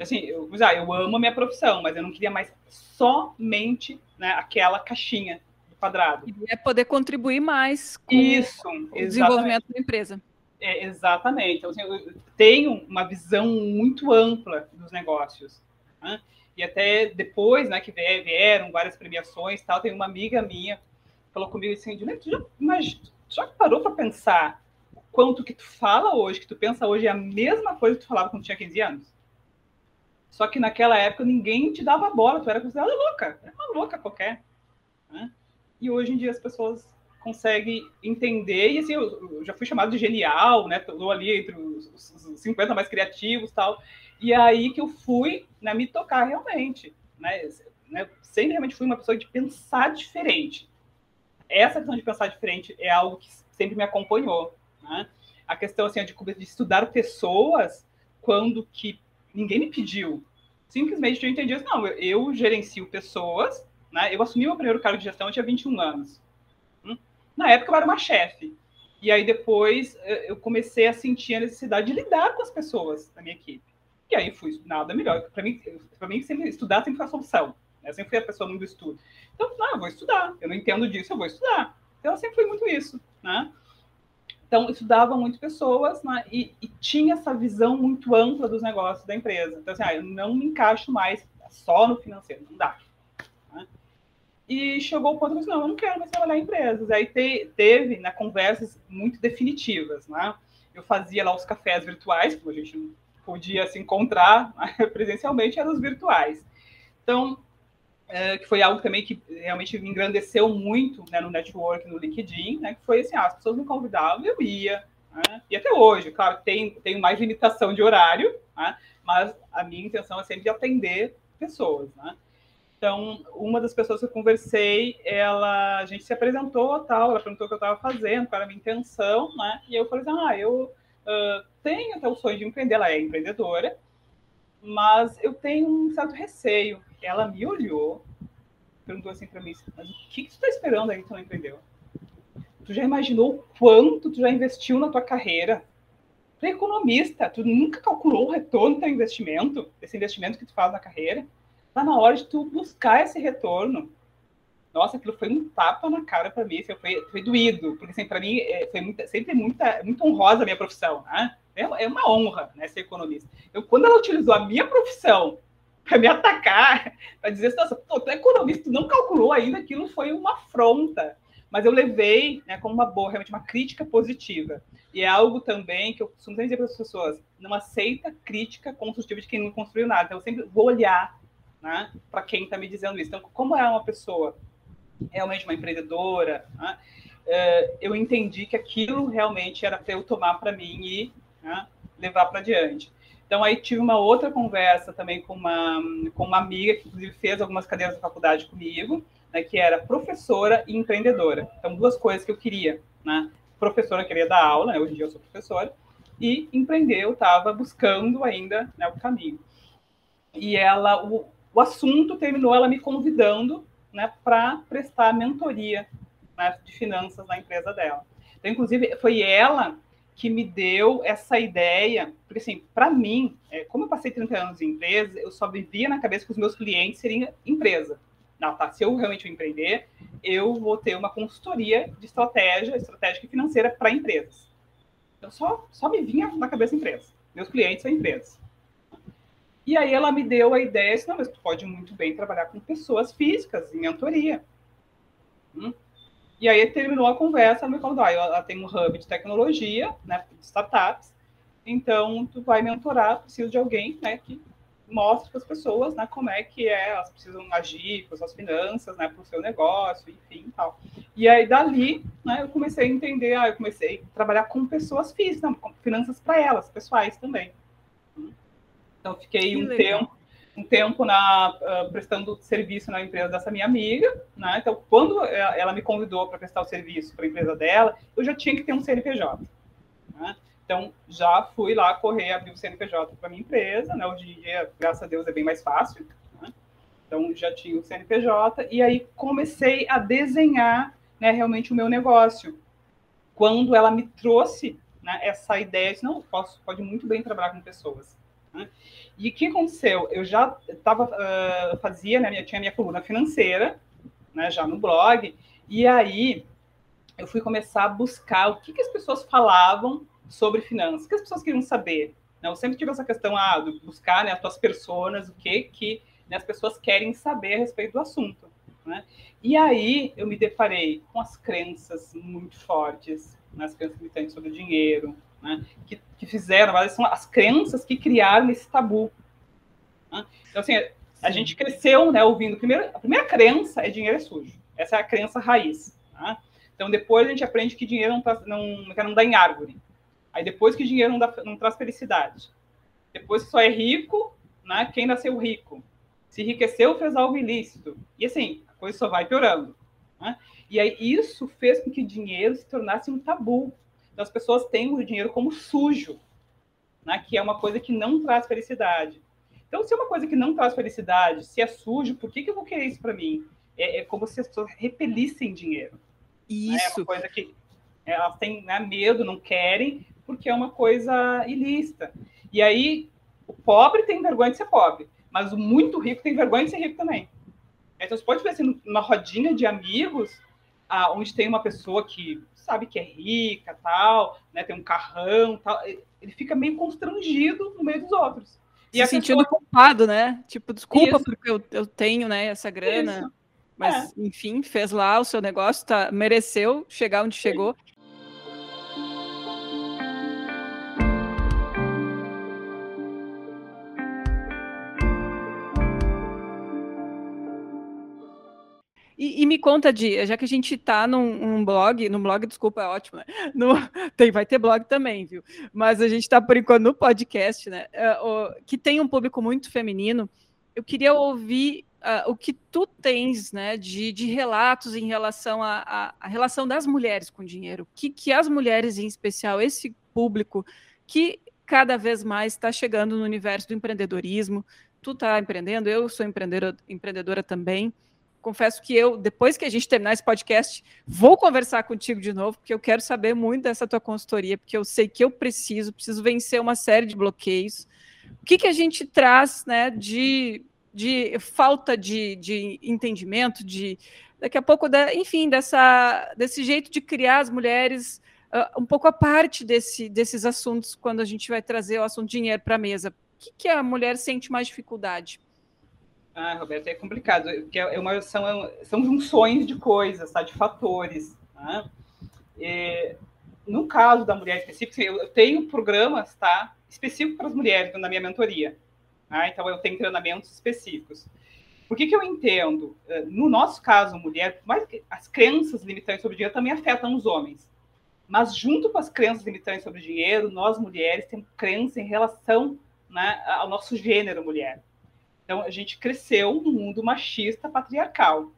Assim, eu, ah, eu amo a minha profissão, mas eu não queria mais somente né, aquela caixinha do quadrado. E é poder contribuir mais com Isso, o desenvolvimento da empresa. É, exatamente. Então, assim, eu tenho uma visão muito ampla dos negócios. Né? E até depois, né, que vieram várias premiações tal, tem uma amiga minha falou comigo assim, tu já, mas já parou para pensar o quanto que tu fala hoje, que tu pensa hoje é a mesma coisa que tu falava quando tinha 15 anos? Só que naquela época ninguém te dava bola, tu era considerada louca, era uma louca qualquer. Né? E hoje em dia as pessoas conseguem entender, e assim, eu, já fui chamado de genial, né? Estou ali entre os, os 50 mais criativos tal. E aí que eu fui né, me tocar realmente. Né? né? Sempre realmente fui uma pessoa de pensar diferente essa questão de pensar diferente é algo que sempre me acompanhou. Né? A questão assim, de, de estudar pessoas quando que ninguém me pediu. Simplesmente eu entendi assim, não, eu, gerencio pessoas, né? Eu assumi meu primeiro cargo de gestão, eu tinha 21 anos. Hum? Na época eu era uma chefe. E aí depois eu comecei a sentir a necessidade de lidar com as pessoas da minha equipe. E aí fui nada melhor. Para mim, para mim sempre estudar sempre foi a solução. Eu sempre fui a pessoa muito do estudo. Então, não, eu vou estudar. Eu não entendo disso, eu vou estudar. Então, sempre fui muito isso, né? Então, estudava muito pessoas né? e, e, tinha essa visão muito ampla dos negócios da empresa. Então, assim, ah, eu não me encaixo mais só no financeiro, não dá. Né? E chegou o ponto que eu disse, não, eu não quero mais trabalhar em empresas. Aí te, teve né, conversas muito definitivas, né? Eu fazia lá os cafés virtuais, como a gente não podia se encontrar né, presencialmente, eram os virtuais. Então, é, que foi algo também que realmente me engrandeceu muito né, no network, no LinkedIn, né, que foi assim, ah, as pessoas me convidavam, eu ia, né, e até hoje, claro, tem, tenho mais limitação de horário, né, mas a minha intenção é sempre de atender pessoas, né. Então, uma das pessoas que eu conversei, ela, a gente se apresentou, tal, ela perguntou o que eu estava fazendo, qual era a minha intenção, né, e eu falei assim, ah, eu uh, tenho até o sonho de empreender, ela é empreendedora, mas eu tenho um certo receio, ela me olhou, perguntou assim para mim, mas o que, que tu está esperando aí que tu não entendeu? Tu já imaginou quanto tu já investiu na tua carreira? Tu é economista, tu nunca calculou o retorno do teu investimento, esse investimento que tu faz na carreira? Tá na hora de tu buscar esse retorno. Nossa, aquilo foi um tapa na cara para mim, assim, foi, foi doído, porque assim, para mim é, foi muita, sempre muita, muito honrosa a minha profissão, né? É, é uma honra né, ser economista. Eu, quando ela utilizou a minha profissão para me atacar, para dizer, nossa, pô, tu é economista, tu não calculou ainda, aquilo foi uma afronta. Mas eu levei né, como uma boa, realmente uma crítica positiva. E é algo também que eu costumo dizer para as pessoas: não aceita crítica construtiva de quem não construiu nada. Então, eu sempre vou olhar né, para quem está me dizendo isso. Então, como é uma pessoa realmente uma empreendedora, né, uh, eu entendi que aquilo realmente era para eu tomar para mim e né, levar para diante. Então, aí tive uma outra conversa também com uma, com uma amiga que, inclusive, fez algumas cadeiras da faculdade comigo, né, que era professora e empreendedora. Então, duas coisas que eu queria. Né? Professora, queria dar aula, né? hoje em dia eu sou professora, e empreender, eu estava buscando ainda né, o caminho. E ela, o, o assunto terminou ela me convidando né, para prestar mentoria né, de finanças na empresa dela. Então, inclusive, foi ela que me deu essa ideia, porque assim, para mim, é, como eu passei 30 anos em empresa, eu só vivia na cabeça que os meus clientes seriam empresa. Não, tá, se eu realmente empreender, eu vou ter uma consultoria de estratégia, estratégica e financeira para empresas. Eu só, só me vinha na cabeça empresa. Meus clientes são empresas. E aí ela me deu a ideia, disse, não, mas tu pode muito bem trabalhar com pessoas físicas, em mentoria. Hum? E aí terminou a conversa, ela me falou, ah, ela tem um hub de tecnologia, né, de startups, então tu vai mentorar, preciso de alguém, né, que mostre para as pessoas, né, como é que é, elas precisam agir com as suas finanças, né, para o seu negócio, enfim, tal. E aí dali, né, eu comecei a entender, ah, eu comecei a trabalhar com pessoas físicas, com finanças para elas, pessoais também. Então, fiquei um tempo, um tempo na, uh, prestando serviço na empresa dessa minha amiga. Né? Então, quando ela me convidou para prestar o serviço para a empresa dela, eu já tinha que ter um CNPJ. Né? Então, já fui lá correr, abrir o CNPJ para minha empresa. Né? Hoje em dia, graças a Deus, é bem mais fácil. Né? Então, já tinha o CNPJ. E aí, comecei a desenhar né, realmente o meu negócio. Quando ela me trouxe né, essa ideia, de, não, posso, pode muito bem trabalhar com pessoas. Né? E o que aconteceu? Eu já estava uh, fazia, né, minha, tinha minha coluna financeira, né, já no blog, e aí eu fui começar a buscar o que, que as pessoas falavam sobre finanças, o que as pessoas queriam saber. Né? Eu sempre tive essa questão ah, de buscar né, as tuas personas, o que, que né, as pessoas querem saber a respeito do assunto. Né? E aí eu me deparei com as crenças muito fortes, né, as crenças limitantes sobre o dinheiro, né, que, que, fizeram, mas são as crenças que criaram esse tabu. Né? Então, assim, a gente cresceu né, ouvindo. Primeiro, a primeira crença é dinheiro é sujo. Essa é a crença raiz. Né? Então, depois a gente aprende que dinheiro não, tá, não, não dá em árvore. Aí, depois que dinheiro não, dá, não traz felicidade. Depois que só é rico, né, quem nasceu rico. Se enriqueceu, fez algo ilícito. E assim, a coisa só vai piorando. Né? E aí, isso fez com que dinheiro se tornasse um tabu. Então, as pessoas têm o dinheiro como sujo, né? que é uma coisa que não traz felicidade. Então, se é uma coisa que não traz felicidade, se é sujo, por que, que eu vou querer isso para mim? É, é, como se as pessoas repelissem dinheiro. Isso. Né? É uma coisa que elas têm né, medo, não querem, porque é uma coisa ilícita. E aí, o pobre tem vergonha de ser pobre, mas o muito rico tem vergonha de ser rico também. Então, você pode ver assim, numa rodinha de amigos, ah, onde tem uma pessoa que sabe que é rica, tal, né, tem um carrão, tal, ele fica meio constrangido no meio dos outros. E Se sentindo pessoa... culpado, né? Tipo, desculpa Isso. porque eu, eu tenho, né, essa grana. Isso. Mas, é. enfim, fez lá o seu negócio, tá, mereceu chegar onde Sim. chegou. E, e, me conta, Di, já que a gente está num, num, blog, no blog, desculpa, é ótimo, né? no, tem, vai ter blog também, viu? Mas a gente está, por enquanto, no podcast, né? Uh, que tem um público muito feminino. Eu queria ouvir uh, o que tu tens, né, de, de relatos em relação à relação das mulheres com o dinheiro. O que, que as mulheres, em especial, esse público que cada vez mais está chegando no universo do empreendedorismo. Tu está empreendendo, eu sou empreendedora, empreendedora também confesso que eu, depois que a gente terminar esse podcast, vou conversar contigo de novo, porque eu quero saber muito dessa tua consultoria, porque eu sei que eu preciso, preciso vencer uma série de bloqueios. O que, que a gente traz né, de, de falta de, de entendimento, de daqui a pouco, da, enfim, dessa, desse jeito de criar as mulheres uh, um pouco a parte desse, desses assuntos, quando a gente vai trazer o assunto dinheiro para a mesa. O que, que a mulher sente mais dificuldade? Ah, Roberto, é complicado, porque é uma, são, são junções de coisas, tá? de fatores. Tá? E, no caso da mulher específica, eu tenho programas tá? específicos para as mulheres na minha mentoria. Tá? Então, eu tenho treinamentos específicos. Por que, que eu entendo? Eh, no nosso caso, mulher, mais as crenças limitantes sobre dinheiro também afetam os homens. Mas, junto com as crenças limitantes sobre dinheiro, nós mulheres temos crenças em relação né, ao nosso gênero mulher. Então, a gente cresceu num mundo machista, patriarcal.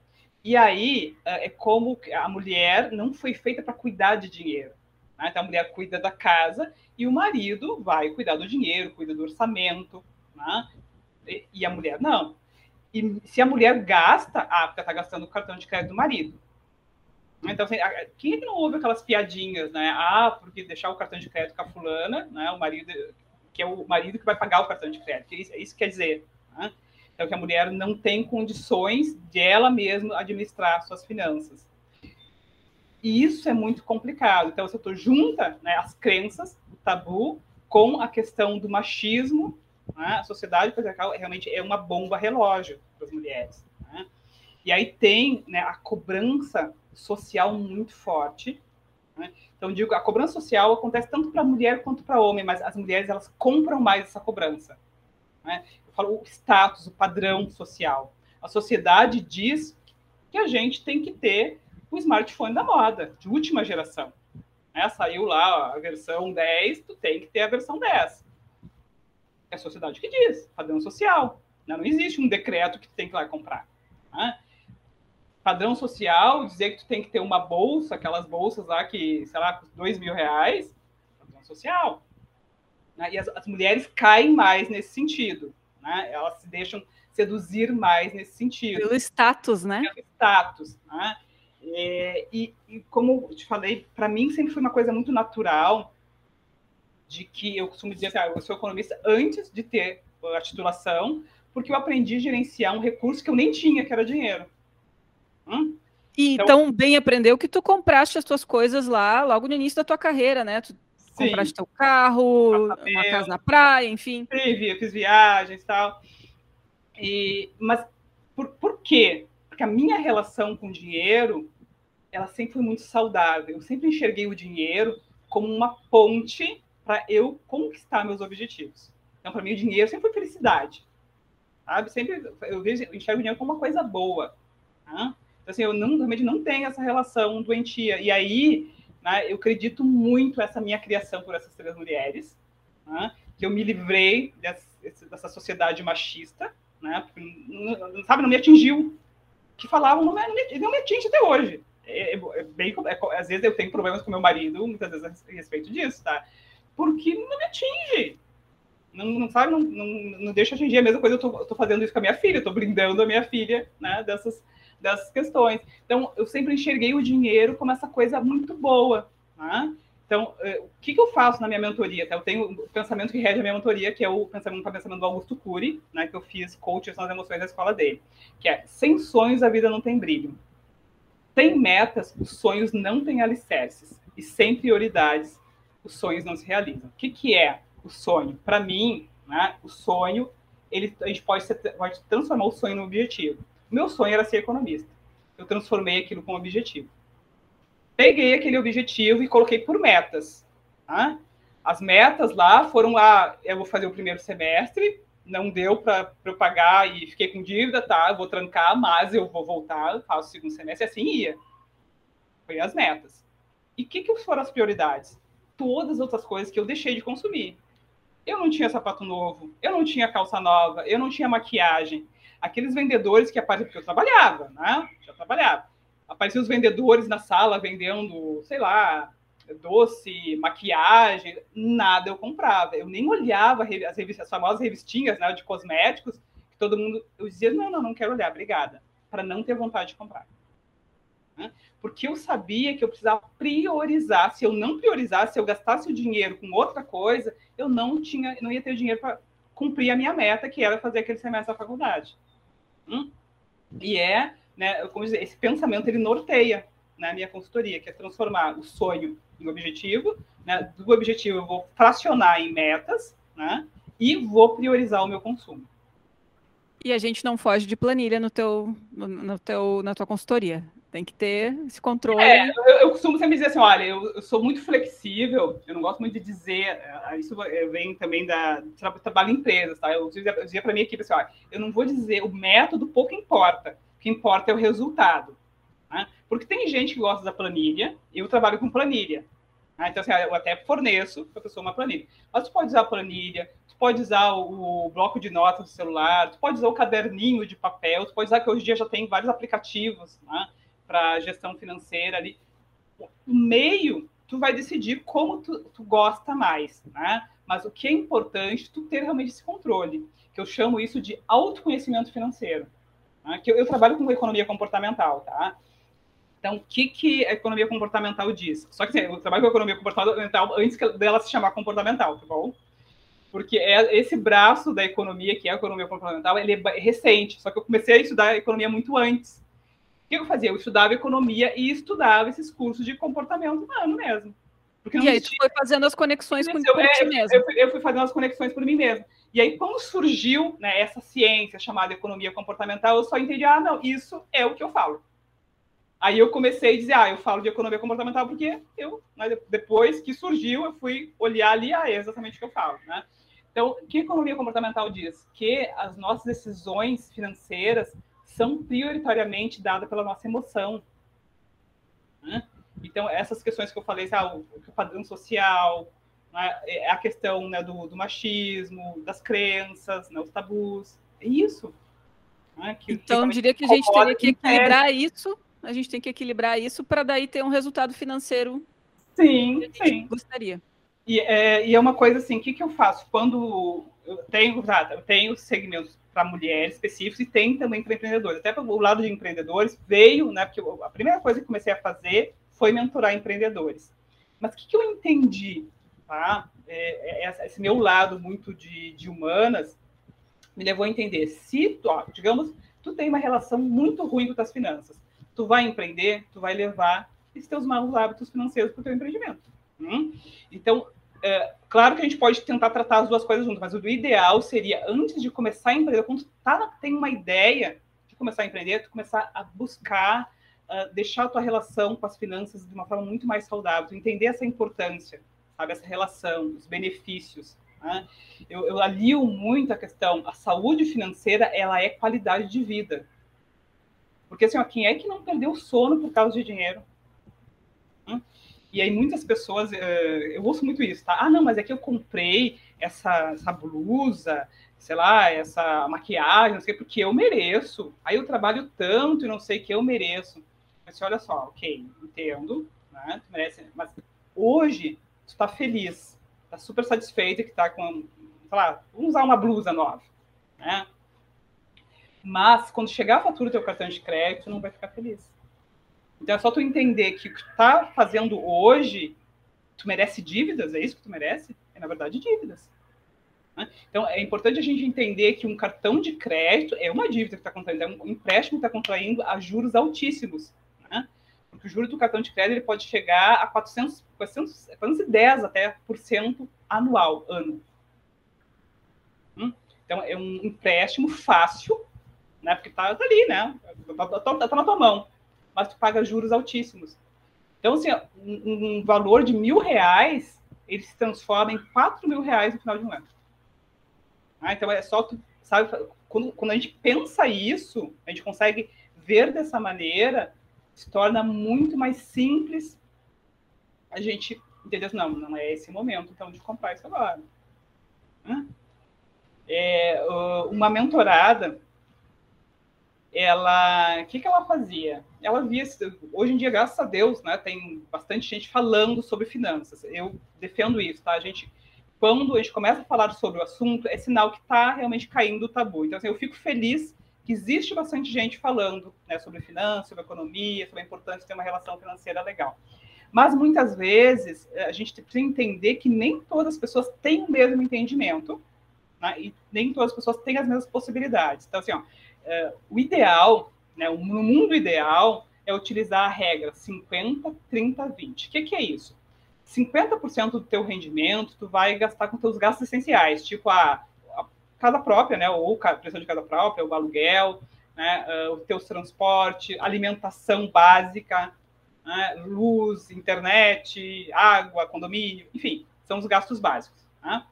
E aí, eh, é como a mulher não foi feita para cuidar de dinheiro. Né? Então, a mulher cuida da casa e o marido vai cuidar do dinheiro, cuida do orçamento. Né? E a mulher não. E se a mulher gasta, ah, está gastando o cartão de crédito do marido. Então, assim, quem é que não ouve aquelas piadinhas, né? Ah, porque deixar o cartão de crédito com a fulana, né? O marido, que é o marido que vai pagar o cartão de crédito. Isso, isso quer dizer. Né? Então, que a mulher não tem condições de ela mesma administrar suas finanças. E isso é muito complicado. Então, você junta né, as crenças, o tabu, com a questão do machismo. Né? A sociedade patriarcal realmente é uma bomba relógio para as mulheres. Né? E aí tem né, a cobrança social muito forte. Né? Então, digo, a cobrança social acontece tanto para mulher quanto para homem, mas as mulheres elas compram mais essa cobrança. Né? Eu falo o status, o padrão social. A sociedade diz que a gente tem que ter o smartphone da moda, de última geração. Né? Saiu lá a versão 10, tu tem que ter a versão 10. É a sociedade que diz, padrão social. Né? Não existe um decreto que tu tem que ir lá comprar. Né? Padrão social, dizer que tu tem que ter uma bolsa, aquelas bolsas lá que, sei lá, dois mil reais, padrão social. Né? E as, as mulheres caem mais nesse sentido né? Elas se deixam seduzir mais nesse sentido. Pelo status, né? Pelo status, né? É, e, e, como te falei, para mim sempre foi uma coisa muito natural de que eu costumo dizer que ah, eu sou economista antes de ter a titulação, porque eu aprendi a gerenciar um recurso que eu nem tinha, que era dinheiro. Hum? E então, tão bem aprendeu que tu compraste as tuas coisas lá logo no início da tua carreira, né? Tu Sim. Compraste teu carro, uma casa na praia, enfim. Sim, fiz viagens e tal. E, mas por, por quê? Porque a minha relação com o dinheiro, ela sempre foi muito saudável. Eu sempre enxerguei o dinheiro como uma ponte para eu conquistar meus objetivos. Então, para mim, o dinheiro sempre foi felicidade. Sabe? Sempre eu vejo, eu enxergo o dinheiro como uma coisa boa. Tá? Então, assim, eu não, realmente não tenho essa relação doentia. E aí, né? Eu acredito muito essa minha criação por essas três mulheres, né? que eu me livrei dessa, dessa sociedade machista, né? não, sabe, não me atingiu. Que falavam não me, não me atinge até hoje. É, é, é bem, é, às vezes eu tenho problemas com meu marido, muitas vezes a respeito disso, tá? Porque não me atinge. Não, não sabe, não, não, não deixa atingir a mesma coisa. Eu tô, eu tô fazendo isso com a minha filha, eu tô brindando a minha filha, né? Dessas, dessas questões. Então, eu sempre enxerguei o dinheiro como essa coisa muito boa. Né? Então, eh, o que, que, eu faço na minha mentoria? Eu tenho o pensamento que rege a minha mentoria, que é o pensamento, o pensamento do Augusto Cury, né, que eu fiz coach nas emoções da escola dele, que é sem sonhos a vida não tem brilho. Sem metas, os sonhos não têm alicerces. E sem prioridades, os sonhos não se realizam. O que, que é o sonho? Para mim, né, o sonho, ele, a gente pode, ser, pode transformar o sonho no objetivo. Meu sonho era ser economista. Eu transformei aquilo como objetivo. Peguei aquele objetivo e coloquei por metas. Tá? As metas lá foram lá, eu vou fazer o primeiro semestre, não deu para eu pagar e fiquei com dívida, tá? Eu vou trancar, mas eu vou voltar, faço o segundo semestre, assim ia. Foi as metas. E o que, que foram as prioridades? Todas as outras coisas que eu deixei de consumir. Eu não tinha sapato novo, eu não tinha calça nova, eu não tinha maquiagem, aqueles vendedores que apareciam, porque eu trabalhava, né? Já trabalhava. Apareciam os vendedores na sala vendendo, sei lá, doce, maquiagem, nada eu comprava. Eu nem olhava as, revistas, as famosas revistinhas né, de cosméticos, que todo mundo. Eu dizia, não, não, não quero olhar, obrigada. para não ter vontade de comprar. Né? Porque eu sabia que eu precisava priorizar. Se eu não priorizasse, se eu gastasse o dinheiro com outra coisa, eu não tinha, não ia ter dinheiro para cumprir a minha meta, que era fazer aquele semestre da faculdade. Hum? E é, né, como dizer, esse pensamento ele norteia né, a minha consultoria, que é transformar o sonho em objetivo. Né? Do objetivo eu vou fracionar em metas, né? E vou priorizar o meu consumo. E a gente não foge de planilha no teu, no, no teu, na tua consultoria. Tem que ter esse controle. É, eu, eu, costumo sempre dizer assim, olha, eu, eu, sou muito flexível, eu não gosto muito de dizer, é, isso vem também da trabalho em empresas, tá? Eu dizia, eu dizia para minha equipe assim, olha, eu não vou dizer, o método pouco importa, o que importa é o resultado. Né? Porque tem gente que gosta da planilha, eu trabalho com planilha. Né? Então, assim, eu até forneço para a pessoa uma planilha. Mas tu pode usar a planilha, tu pode usar o, o bloco de notas do celular, tu pode usar o caderninho de papel, tu pode usar que hoje em dia já tem vários aplicativos, né? Para gestão financeira ali. O meio, tu vai decidir como tu, tu gosta mais, né? Mas o que é importante, tu ter realmente esse controle, que eu chamo isso de autoconhecimento financeiro. Né? Que eu, eu, trabalho com economia comportamental, tá? Então, o que, que a economia comportamental diz? Só que assim, eu trabalho com economia comportamental antes dela se chamar comportamental, tá bom? Porque é esse braço da economia, que é a economia comportamental, ele é recente. Só que eu comecei a estudar a economia muito antes que eu fazia? Eu estudava economia e estudava esses cursos de comportamento humano mesmo. Porque e aí tu foi fazendo as conexões com eu, é, mesmo. Eu fui, eu fui, fazendo as conexões por mim mesmo. E aí, quando surgiu né, essa ciência chamada economia comportamental, eu só entendi, ah, não, isso é o que eu falo. Aí eu comecei a dizer, ah, eu falo de economia comportamental porque eu, né, depois que surgiu, eu fui olhar ali, ah, é exatamente o que eu falo, né? Então, o que a economia comportamental diz? Que as nossas decisões financeiras são prioritariamente dadas pela nossa emoção. Né? Então, essas questões que eu falei, ah, o, padrão social, né, é a questão né, do, do, machismo, das crenças, né, os tabus, é isso. Né, que, então, eu diria que a gente teria que equilibrar isso, a gente tem que equilibrar isso para daí ter um resultado financeiro sim, que a gente sim. gostaria. E é, e é uma coisa assim, o que, que eu faço? Quando eu tenho, tá, eu tenho segmentos para mulheres específicos e tem também para empreendedores. Até o lado de empreendedores veio, né? Porque a primeira coisa que comecei a fazer foi mentorar empreendedores. Mas o que, que eu entendi, tá? É, é, esse meu lado muito de, de, humanas me levou a entender. Se, ó, digamos, tu tem uma relação muito ruim com as finanças, tu vai empreender, tu vai levar esses teus maus hábitos financeiros para o teu empreendimento. Hum? Então, é, claro que a gente pode tentar tratar as duas coisas juntas, mas o ideal seria, antes de começar a empreender, quando tu tá, tem uma ideia de começar a empreender, tu começar a buscar uh, deixar a tua relação com as finanças de uma forma muito mais saudável, entender essa importância, sabe, essa relação, os benefícios. Né? Eu, eu alio muito a questão, a saúde financeira, ela é qualidade de vida. Porque, assim, ó, quem é que não perdeu sono por causa de dinheiro? E aí muitas pessoas, eh, eu ouço muito isso, tá? Ah, não, mas é que eu comprei essa, essa blusa, sei lá, essa maquiagem, não sei, porque eu mereço. Aí eu trabalho tanto e não sei que eu mereço. Mas olha só, ok, entendo, né? Tu merece, mas hoje tu tá feliz, tá super satisfeito que tá com, sei lá, vamos usar uma blusa nova, né? Mas quando chegar a fatura do teu cartão de crédito, tu não vai ficar feliz. Então é só tu entender que o que tu tá fazendo hoje, tu merece dívidas, é isso que tu merece? É, na verdade, dívidas. Né? Então é importante a gente entender que um cartão de crédito é uma dívida que está contraindo, é um empréstimo que está contraindo a juros altíssimos. Né? Porque o juro do cartão de crédito ele pode chegar a 400, 400, 410 até por cento anual, ano. Hum? Então é um empréstimo fácil, né? Porque tá, tá ali, né? Tá, tá, tá, tá na tua mão mas tu paga juros altíssimos. Então, assim, um, um valor de mil reais, ele se transforma em quatro mil reais no final de um ano. Ah, então, é só tu, sabe, quando, quando a gente pensa isso, a gente consegue ver dessa maneira, se torna muito mais simples a gente entender, não, não é esse momento, então, de comprar isso agora. É, uma mentorada, ela, o que, que ela fazia? Ela via, hoje em dia, graças a Deus, né, tem bastante gente falando sobre finanças. Eu defendo isso, tá? A gente, quando a gente começa a falar sobre o assunto, é sinal que está realmente caindo o tabu. Então, assim, eu fico feliz que existe bastante gente falando né, sobre finanças, sobre economia, sobre a importância de ter uma relação financeira legal. Mas muitas vezes a gente precisa entender que nem todas as pessoas têm o mesmo entendimento, né, e nem todas as pessoas têm as mesmas possibilidades. Então, assim, ó, é, o ideal, né, no mundo ideal, é utilizar a regra 50, 30, 20. O que, que é isso? 50% do teu rendimento tu vai gastar com teus gastos essenciais, tipo a, a casa própria, né, ou a pressão de casa própria, o aluguel, né, uh, o teu transporte, alimentação básica, né, luz, internet, água, condomínio, enfim, são os gastos básicos. Né?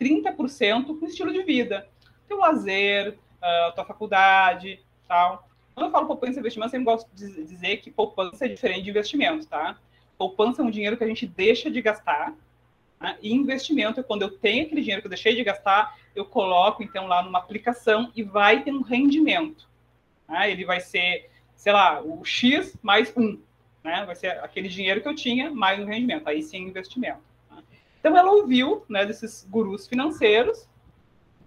30% com estilo de vida, teu lazer, uh, tua faculdade, tal. Quando eu falo poupança e investimento, eu sempre gosto de dizer que poupança é diferente de investimento, tá? Poupança é um dinheiro que a gente deixa de gastar, né? e investimento é quando eu tenho aquele dinheiro que eu deixei de gastar, eu coloco então lá numa aplicação e vai ter um rendimento. Né? Ele vai ser, sei lá, o X mais um. Né? Vai ser aquele dinheiro que eu tinha mais um rendimento. Aí sim, investimento. Né? Então ela ouviu né, desses gurus financeiros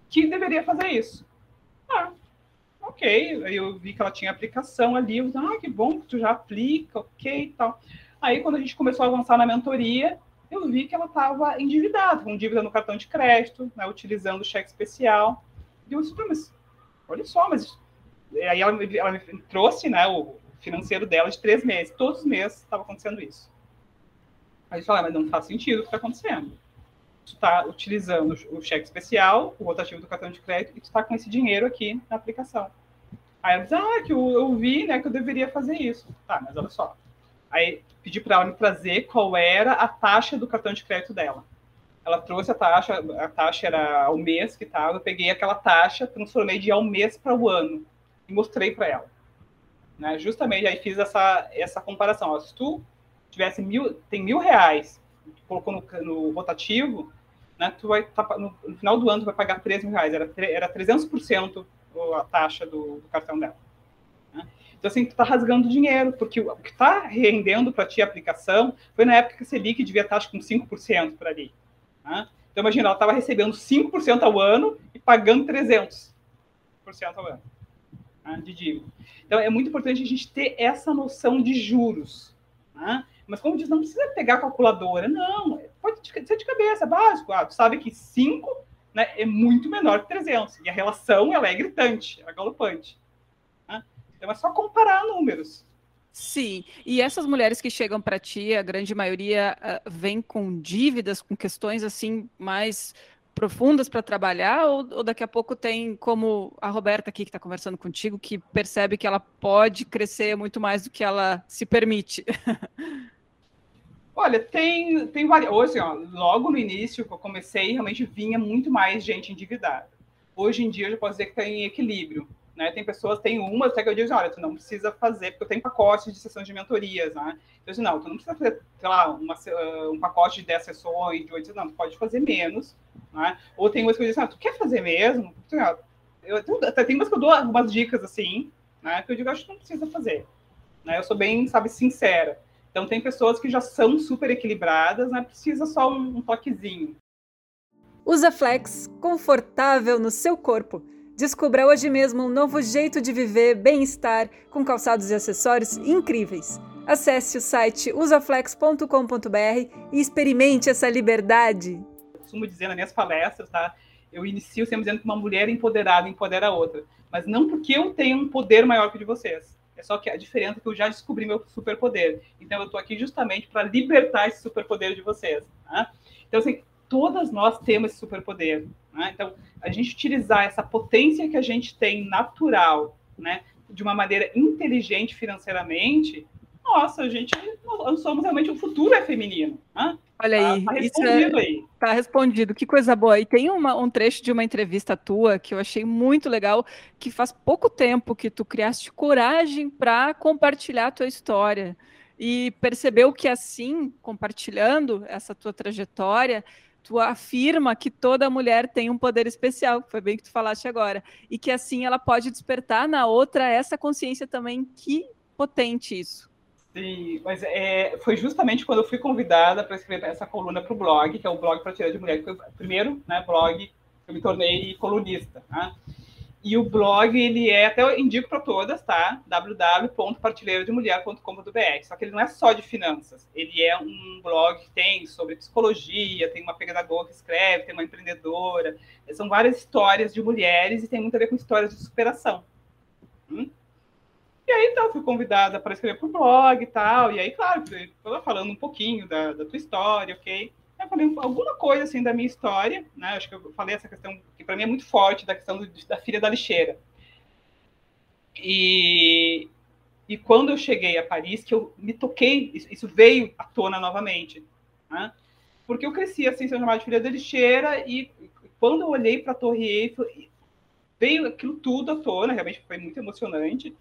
que deveria fazer isso. Ah, ok. Eu vi que ela tinha aplicação ali. Eu ah, que bom que tu já aplica, ok e tal. Aí, quando a gente começou a avançar na mentoria, eu vi que ela estava endividada, com dívida no cartão de crédito, né, utilizando cheque especial. E eu disse, mas olha só, mas. Aí ela, ela me trouxe né, o financeiro dela de três meses. Todos os meses estava acontecendo isso. Aí eu falei, ah, mas não faz sentido o que está acontecendo. Tu está utilizando o cheque especial, o rotativo do cartão de crédito, e tu está com esse dinheiro aqui na aplicação. Aí ela disse, ah, que eu, eu vi né, que eu deveria fazer isso. Tá, mas olha só, Aí pedi para ela me trazer qual era a taxa do cartão de crédito dela. Ela trouxe a taxa, a taxa era ao mês que estava, eu peguei aquela taxa, transformei de ao mês para o ano e mostrei para ela. Né? Justamente aí fiz essa, essa comparação. Ó, se tu tivesse mil, tem mil reais, colocou no, no rotativo, né, tu vai tá, no, no, final do ano tu vai pagar 3 mil reais, era, era 300% a taxa do, do cartão dela. Então, assim, tu tá rasgando dinheiro, porque o que está rendendo para ti a aplicação foi na época que a Selic devia estar, com 5% por ali. Né? Então, imagina, ela estava recebendo 5% ao ano e pagando 300% ao ano né, de dívida. Então, é muito importante a gente ter essa noção de juros. Né? Mas, como diz, não precisa pegar a calculadora. Não, pode ser de cabeça, básico. Ah, tu sabe que 5 né, é muito menor que 300. E a relação ela é gritante, ela é galopante. Então é só comparar números. Sim, e essas mulheres que chegam para ti, a grande maioria uh, vem com dívidas, com questões assim mais profundas para trabalhar, ou, ou, daqui a pouco tem como a Roberta aqui que está conversando contigo, que percebe que ela pode crescer muito mais do que ela se permite? Olha, tem, tem várias. Hoje, ó, logo no início que eu comecei, realmente vinha muito mais gente endividada. Hoje em dia, eu já posso dizer que está em equilíbrio. Né? Tem pessoas, tem umas até que eu digo, olha, tu não precisa fazer, porque eu tenho pacotes de sessões de mentorias, né? Eu digo, não, tu não precisa fazer, sei lá, uma, um pacote de 10 sessões, de 8, não, tu pode fazer menos, né? Ou tem umas que eu digo ah, tu quer fazer mesmo? Eu, até tem umas que eu dou algumas dicas, assim, né? Que eu digo, acho que não precisa fazer. Né? Eu sou bem, sabe, sincera. Então, tem pessoas que já são super equilibradas, né? Precisa só um, um toquezinho. Usa Flex, confortável no seu corpo. Descubra hoje mesmo um novo jeito de viver, bem-estar, com calçados e acessórios incríveis. Acesse o site usaflex.com.br e experimente essa liberdade. Eu costumo dizer nas minhas palestras, tá? Eu inicio sempre dizendo que uma mulher empoderada empodera a outra. Mas não porque eu tenho um poder maior que o de vocês. É só que a diferença é que eu já descobri meu superpoder. Então eu estou aqui justamente para libertar esse superpoder de vocês. Tá? Então, assim, todas nós temos esse superpoder. Né? Então, a gente utilizar essa potência que a gente tem natural, né, de uma maneira inteligente financeiramente, nossa, a gente, nós somos realmente o futuro é feminino. Né? Olha aí, tá, tá respondido é, aí. Tá respondido, que coisa boa. E tem uma, um trecho de uma entrevista tua que eu achei muito legal, que faz pouco tempo que tu criaste coragem para compartilhar a tua história e percebeu que assim, compartilhando essa tua trajetória, tu afirma que toda mulher tem um poder especial, foi bem que tu falaste agora, e que assim ela pode despertar na outra essa consciência também. Que potente isso. Sim, mas é, foi justamente quando eu fui convidada para escrever essa coluna para o blog, que é o blog para tirar de mulher, que foi o primeiro né, blog que eu me tornei colunista. Né? E o blog, ele é, até eu indico para todas, tá? www.partilheirodemulher.com.br. Só que ele não é só de finanças. Ele é um blog que tem sobre psicologia, tem uma pedagoga que escreve, tem uma empreendedora. São várias histórias de mulheres e tem muito a ver com histórias de superação. Hum? E aí, então, fui convidada para escrever para o blog e tal. E aí, claro, falando um pouquinho da, da tua história, ok? Eu falei alguma coisa assim da minha história, né? Acho que eu falei essa questão que para mim é muito forte da questão do, da filha da lixeira. E, e quando eu cheguei a Paris, que eu me toquei, isso, veio à tona novamente, né? Porque eu cresci assim, sendo chamada de filha da lixeira e quando eu olhei para a Torre Eiffel, veio aquilo tudo à tona, realmente foi muito emocionante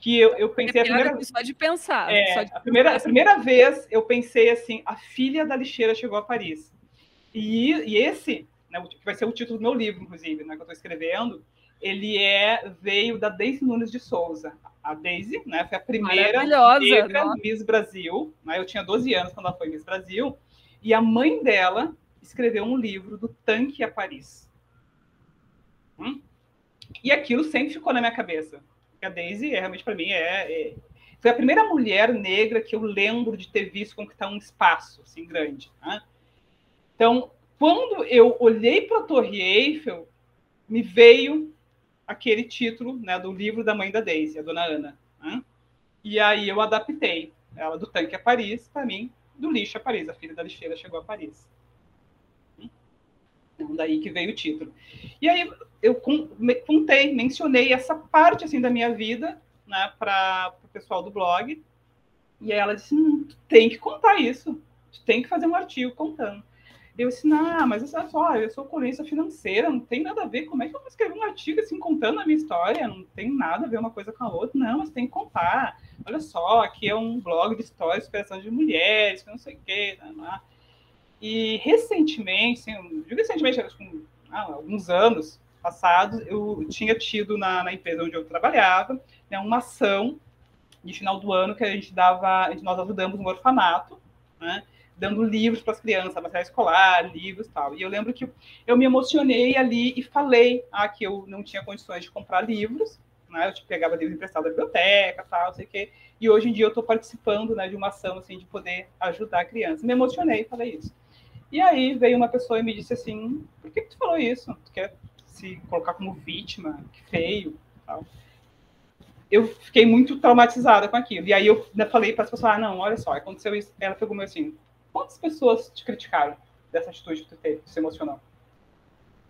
que eu, eu pensei é a primeira só de pensar. É, só de a, primeira, a primeira vez eu pensei assim, a filha da lixeira chegou a Paris. E, e esse, né, que vai ser o título do meu livro, inclusive, né, que eu estou escrevendo, ele é veio da Daisy Nunes de Souza. A Daisy, né, foi a primeira negra Miss Brasil. Né, eu tinha 12 anos quando ela foi Miss Brasil. E a mãe dela escreveu um livro do tanque a Paris. Hum? E aquilo sempre ficou na minha cabeça a Daisy é, realmente para mim é, é, foi a primeira mulher negra que eu lembro de ter visto conquistar um espaço assim grande. Né? Então, quando eu olhei para a Torre Eiffel, me veio aquele título né, do livro da mãe da Daisy, a Dona Ana. Né? E aí eu adaptei ela do tanque a Paris para mim, do lixo a Paris. A filha da lixeira chegou a Paris. Então, daí que veio o título. E aí eu contei, mencionei essa parte assim da minha vida né, para o pessoal do blog. E ela disse: hum, tu tem que contar isso, tu tem que fazer um artigo contando. Eu disse, não, mas olha só, eu sou colunista financeira, não tem nada a ver. Como é que eu vou escrever um artigo assim, contando a minha história? Não tem nada a ver uma coisa com a outra. Não, mas tem que contar. Olha só, aqui é um blog de histórias, inspiração de mulheres, que não sei o quê. Não, não. E recentemente, assim, recentemente, acho que ah, alguns anos passados, eu tinha tido na, na empresa onde eu trabalhava né, uma ação de final do ano que a gente dava, nós ajudamos um orfanato, né, dando livros para as crianças, material escolar, livros tal. E eu lembro que eu me emocionei ali e falei ah, que eu não tinha condições de comprar livros, né, eu tipo, pegava livros emprestados da biblioteca, tal, sei o quê. E hoje em dia eu estou participando né, de uma ação assim, de poder ajudar a criança. Me emocionei falei isso. E aí veio uma pessoa e me disse assim: por que, que tu falou isso? Tu quer se colocar como vítima? Que feio. Tal. Eu fiquei muito traumatizada com aquilo. E aí eu falei para as pessoas: ah, não, olha só, aconteceu isso. Ela pegou assim: quantas pessoas te criticaram dessa atitude que tu teve, que se emocionou?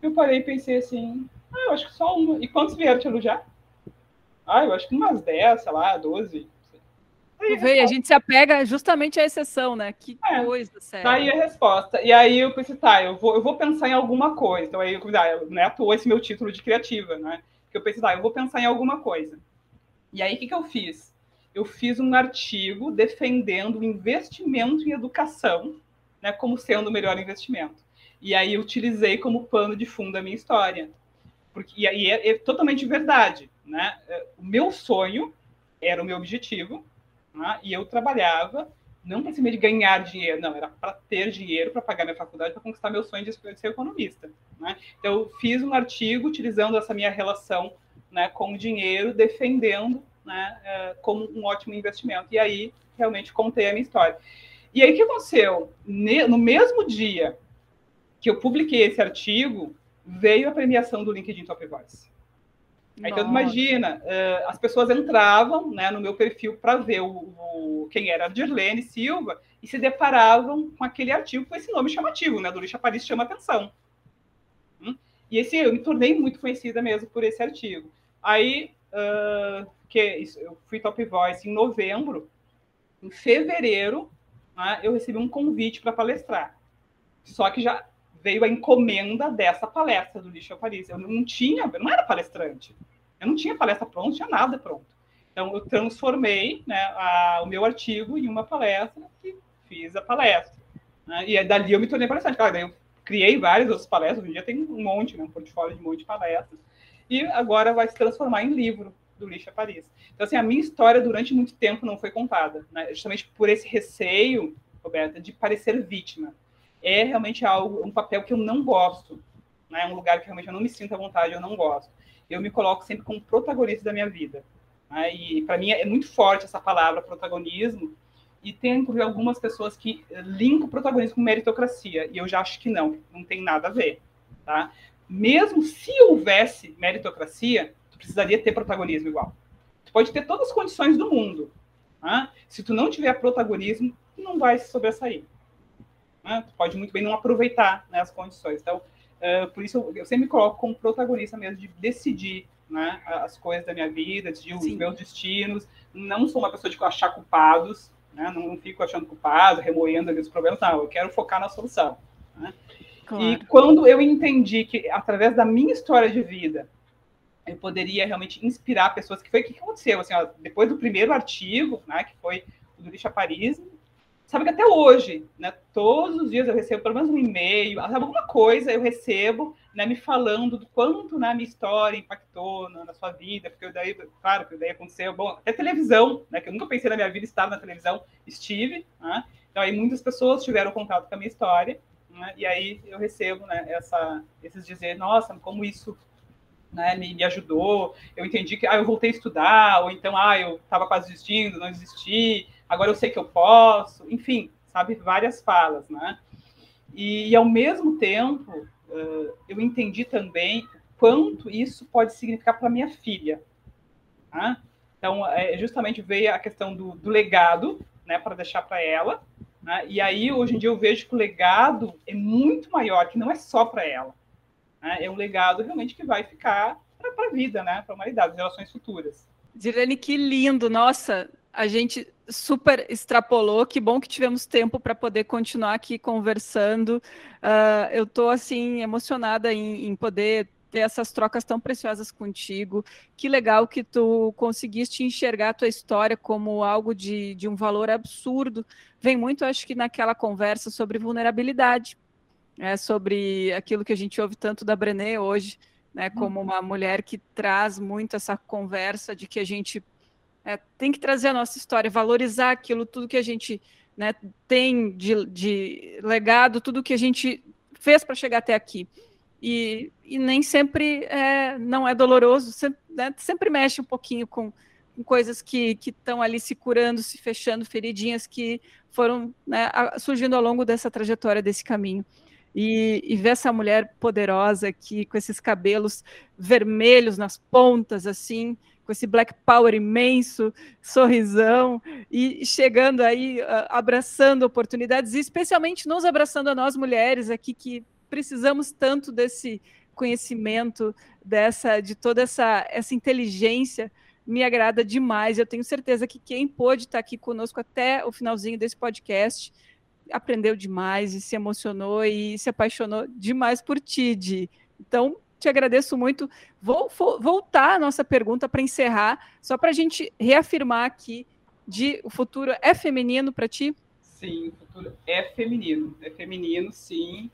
Eu parei e pensei assim: ah, eu acho que só uma. E quantos vieram te elogiar? Ah, eu acho que umas 10, sei lá, 12. Tu vê, a gente se apega justamente à exceção, né? Que é, coisa, sério. Tá aí a resposta. E aí eu pensei, tá, eu vou, eu vou pensar em alguma coisa. Então aí eu ah, é à toa esse meu título de criativa, né? Que eu pensei, tá, eu vou pensar em alguma coisa. E aí o que, que eu fiz? Eu fiz um artigo defendendo o investimento em educação, né, como sendo o melhor investimento. E aí eu utilizei como pano de fundo a minha história. Porque, e aí é, é totalmente verdade, né? O meu sonho era o meu objetivo, né? E eu trabalhava não para cima de ganhar dinheiro, não, era para ter dinheiro para pagar minha faculdade, para conquistar meu sonho de ser economista. Né? Então, eu fiz um artigo utilizando essa minha relação né, com o dinheiro, defendendo né, é, como um ótimo investimento. E aí, realmente, contei a minha história. E aí, o que aconteceu? No mesmo dia que eu publiquei esse artigo, veio a premiação do LinkedIn Top Voice. Então, imagina, uh, as pessoas entravam né, no meu perfil para ver o, o, quem era a Dirlene Silva e se deparavam com aquele artigo com esse nome chamativo, né? Do Lixa Paris chama atenção. Hum? E esse, eu me tornei muito conhecida mesmo por esse artigo. Aí, uh, que eu fui Top Voice em novembro, em fevereiro, né, eu recebi um convite para palestrar. Só que já veio a encomenda dessa palestra do Lixo Paris. Eu não tinha, eu não era palestrante. Eu não tinha palestra pronta, não tinha nada pronto. Então, eu transformei né, a, o meu artigo em uma palestra e fiz a palestra. Né? E dali eu me tornei palestrante. Claro, daí eu criei várias outras palestras, hoje em dia tem um monte, né, um portfólio de um monte de palestras. E agora vai se transformar em livro do Lixo Paris. Então, assim, a minha história durante muito tempo não foi contada, né? justamente por esse receio, Roberta, de parecer vítima é realmente algo, um papel que eu não gosto. Né? É um lugar que realmente eu não me sinto à vontade, eu não gosto. eu me coloco sempre como protagonista da minha vida. Né? E para mim é muito forte essa palavra protagonismo. E tem inclusive algumas pessoas que linkam protagonismo com meritocracia. E eu já acho que não, não tem nada a ver. Tá? Mesmo se houvesse meritocracia, tu precisaria ter protagonismo igual. Tu pode ter todas as condições do mundo. Tá? Se tu não tiver protagonismo, tu não vai se sobressair. Né? Tu pode muito bem não aproveitar né, as condições. Então, uh, por isso eu, eu sempre me coloco como protagonista mesmo de decidir né, as coisas da minha vida, decidir os meus destinos. Não sou uma pessoa de achar culpados, né? não, não fico achando culpado, remoendo ali os problemas. Não, eu quero focar na solução. Né? Claro. E quando eu entendi que, através da minha história de vida, eu poderia realmente inspirar pessoas, que foi o que aconteceu, assim, ó, depois do primeiro artigo, né, que foi do Lixa Paris, sabe que até hoje, né, todos os dias eu recebo pelo menos um e-mail, alguma coisa eu recebo, né, me falando do quanto né, a minha história impactou na, na, sua vida, porque daí, claro, que daí aconteceu, bom, até televisão, né, que eu nunca pensei na minha vida estar na televisão, estive, né, então aí muitas pessoas tiveram contato com a minha história, né, e aí eu recebo, né, essa, esses dizer, nossa, como isso né, me, me, ajudou, eu entendi que, ah, eu voltei a estudar, ou então, ah, eu estava quase desistindo, não desisti, agora eu sei que eu posso, enfim, sabe, várias falas, né? E, e ao mesmo tempo, uh, eu entendi também quanto isso pode significar para minha filha. Tá? Então, é, justamente veio a questão do, do legado, né, para deixar para ela. Né? E aí, hoje em dia, eu vejo que o legado é muito maior, que não é só para ela. Né? É um legado realmente que vai ficar para a vida, né, para a humanidade, gerações futuras. Direne, que lindo! Nossa, a gente super extrapolou. Que bom que tivemos tempo para poder continuar aqui conversando. Uh, eu estou assim emocionada em, em, poder ter essas trocas tão preciosas contigo. Que legal que tu conseguiste enxergar a tua história como algo de, de um valor absurdo. Vem muito, acho que, naquela conversa sobre vulnerabilidade, é, sobre aquilo que a gente ouve tanto da Brené hoje, né, como uhum. uma mulher que traz muito essa conversa de que a gente é, tem que trazer a nossa história, valorizar aquilo, tudo que a gente né, tem de, de legado, tudo que a gente fez para chegar até aqui. E, e nem sempre é, não é doloroso, sempre, né, sempre mexe um pouquinho com, com coisas que estão ali se curando, se fechando, feridinhas que foram né, surgindo ao longo dessa trajetória, desse caminho. E, e, ver essa mulher poderosa aqui, com esses cabelos vermelhos nas pontas, assim, com esse black power imenso, sorrisão, e chegando aí, abraçando oportunidades, e especialmente nos abraçando a nós mulheres aqui que precisamos tanto desse conhecimento, dessa, de toda essa, essa inteligência, me agrada demais. Eu tenho certeza que quem pôde estar aqui conosco até o finalzinho desse podcast aprendeu demais e se emocionou e se apaixonou demais por ti, Di. Então, te agradeço muito. Vou, voltar a nossa pergunta para encerrar, só para a gente reafirmar aqui de o futuro é feminino para ti? Sim, o futuro é feminino. É feminino, sim.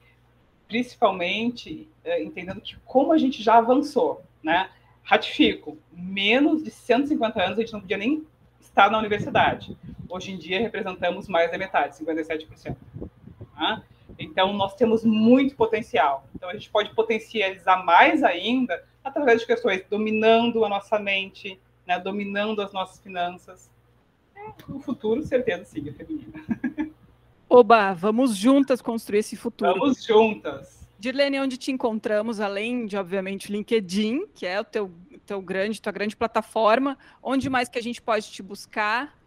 Principalmente é, entendendo que como a gente já avançou, né? Ratifico, menos de 150 anos a gente não podia nem estar na universidade. Hoje em dia representamos mais da metade, 57%. Tá? Então, nós temos muito potencial. Então, a gente pode potencializar mais ainda através de questões dominando a nossa mente, né, dominando as nossas finanças. O futuro, certeza, sim, é feminino. Oba, vamos juntas construir esse futuro. Vamos juntas. Dirlene, onde te encontramos, além de, obviamente, o LinkedIn, que é o teu, teu grande, tua grande plataforma, onde mais que a gente pode te buscar?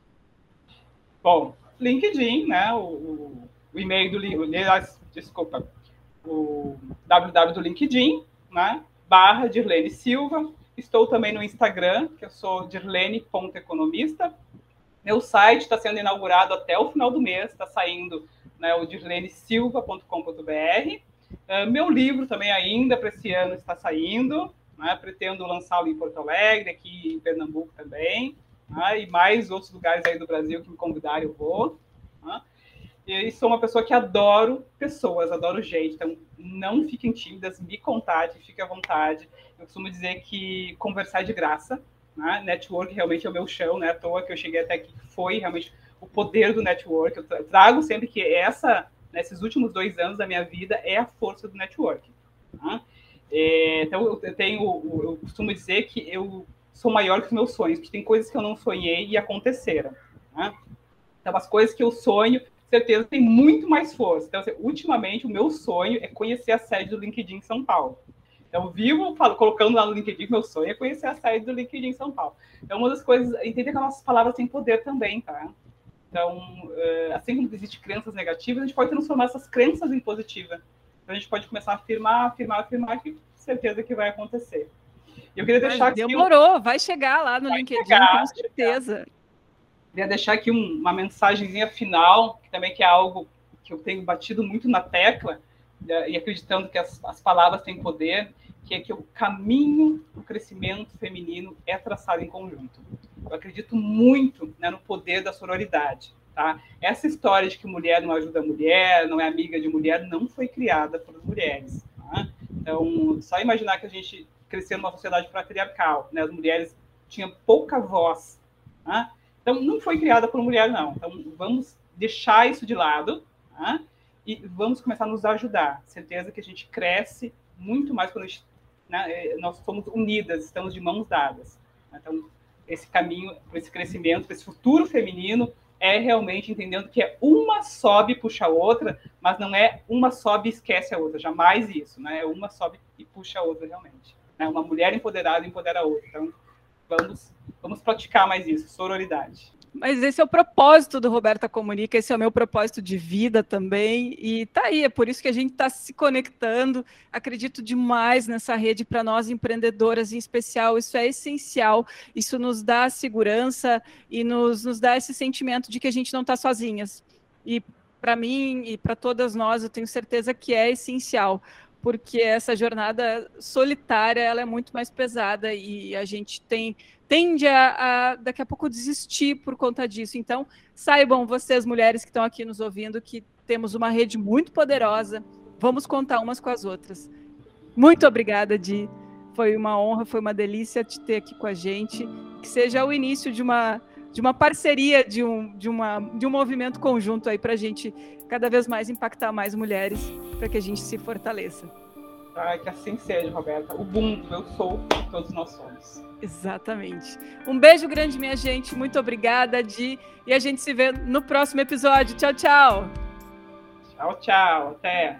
Bom, LinkedIn, né? O, o e-mail do aliás, desculpa, o www do LinkedIn, né? Barra Dirlene Silva. Estou também no Instagram, que eu sou dirlene.economista. Meu site está sendo inaugurado até o final do mês, está saindo né, o dirlenesilva.com.br. Uh, ah, meu livro também ainda para esse ano está saindo, né, pretendo lançá-lo em Porto Alegre, aqui em Pernambuco também, né, e mais outros lugares aí do Brasil que me convidarem eu vou. Né. E sou uma pessoa que adoro pessoas, adoro gente. Então, não fiquem tímidas, me contate, fique à vontade. Eu costumo dizer que conversar é de graça. Né? Network realmente é o meu chão, né? À toa que eu cheguei até aqui, foi realmente o poder do network. Eu trago sempre que essa, nesses últimos dois anos da minha vida, é a força do network. Tá? É, então, eu tenho, eu costumo dizer que eu sou maior que os meus sonhos, que tem coisas que eu não sonhei e aconteceram. Né? Então, as coisas que eu sonho, certeza, tem muito mais força. Então, assim, ultimamente, o meu sonho é conhecer a sede do LinkedIn em São Paulo. Então, vivo falo, colocando lá no LinkedIn, meu sonho é conhecer a sede do LinkedIn em São Paulo. Então, uma das coisas, entender que as nossas palavras têm poder também, tá? Então, eh, assim como existem crenças negativas, a gente pode transformar essas crenças em positiva. Então, a gente pode começar a afirmar, afirmar, afirmar, que certeza que vai acontecer. Eu queria deixar aqui. Demorou, um... vai chegar lá no LinkedIn, chegar, com certeza. Queria deixar aqui um, uma mensagenzinha final, que também que é algo que eu tenho batido muito na tecla, né, e acreditando que as, as palavras têm poder, que é que o caminho do crescimento feminino é traçado em conjunto. Eu acredito muito né, no poder da sororidade. Tá? Essa história de que mulher não ajuda mulher, não é amiga de mulher, não foi criada por mulheres. Tá? Então, só imaginar que a gente cresceu numa sociedade patriarcal, né? as mulheres tinham pouca voz. Tá? Então, não foi criada por mulher, não. Então, vamos deixar isso de lado tá? e vamos começar a nos ajudar. Certeza que a gente cresce muito mais quando gente, né, é, nós somos unidas, estamos de mãos dadas. Então, esse caminho, esse crescimento, esse futuro feminino, é realmente entendendo que é uma sobe e puxa a outra, mas não é uma sobe e esquece a outra, jamais isso, né? É uma sobe e puxa a outra realmente. Né? Uma mulher empoderada empodera a outra. Então, vamos, vamos praticar mais isso, sororidade. Mas esse é o propósito do Roberta Comunica, esse é o meu propósito de vida também. E tá aí, é por isso que a gente está se conectando. Acredito demais nessa rede para nós empreendedoras em especial. Isso é essencial. Isso nos dá segurança e nos, nos dá esse sentimento de que a gente não está sozinhas. E para mim e para todas nós, eu tenho certeza que é essencial porque essa jornada solitária ela é muito mais pesada e a gente tem tende a, a, daqui a pouco desistir por conta disso. Então, saibam vocês mulheres que estão aqui nos ouvindo que temos uma rede muito poderosa. Vamos contar umas com as outras. Muito obrigada, Di. Foi uma honra, foi uma delícia te ter aqui com a gente. Que seja o início de uma de uma parceria, de um, de uma, de um movimento conjunto aí para a gente cada vez mais impactar mais mulheres, para que a gente se fortaleça. Ai, que assim seja, Roberta. O boom eu sou, todos nós somos. Exatamente. Um beijo grande, minha gente. Muito obrigada, Di. E a gente se vê no próximo episódio. Tchau, tchau. Tchau, tchau. Até.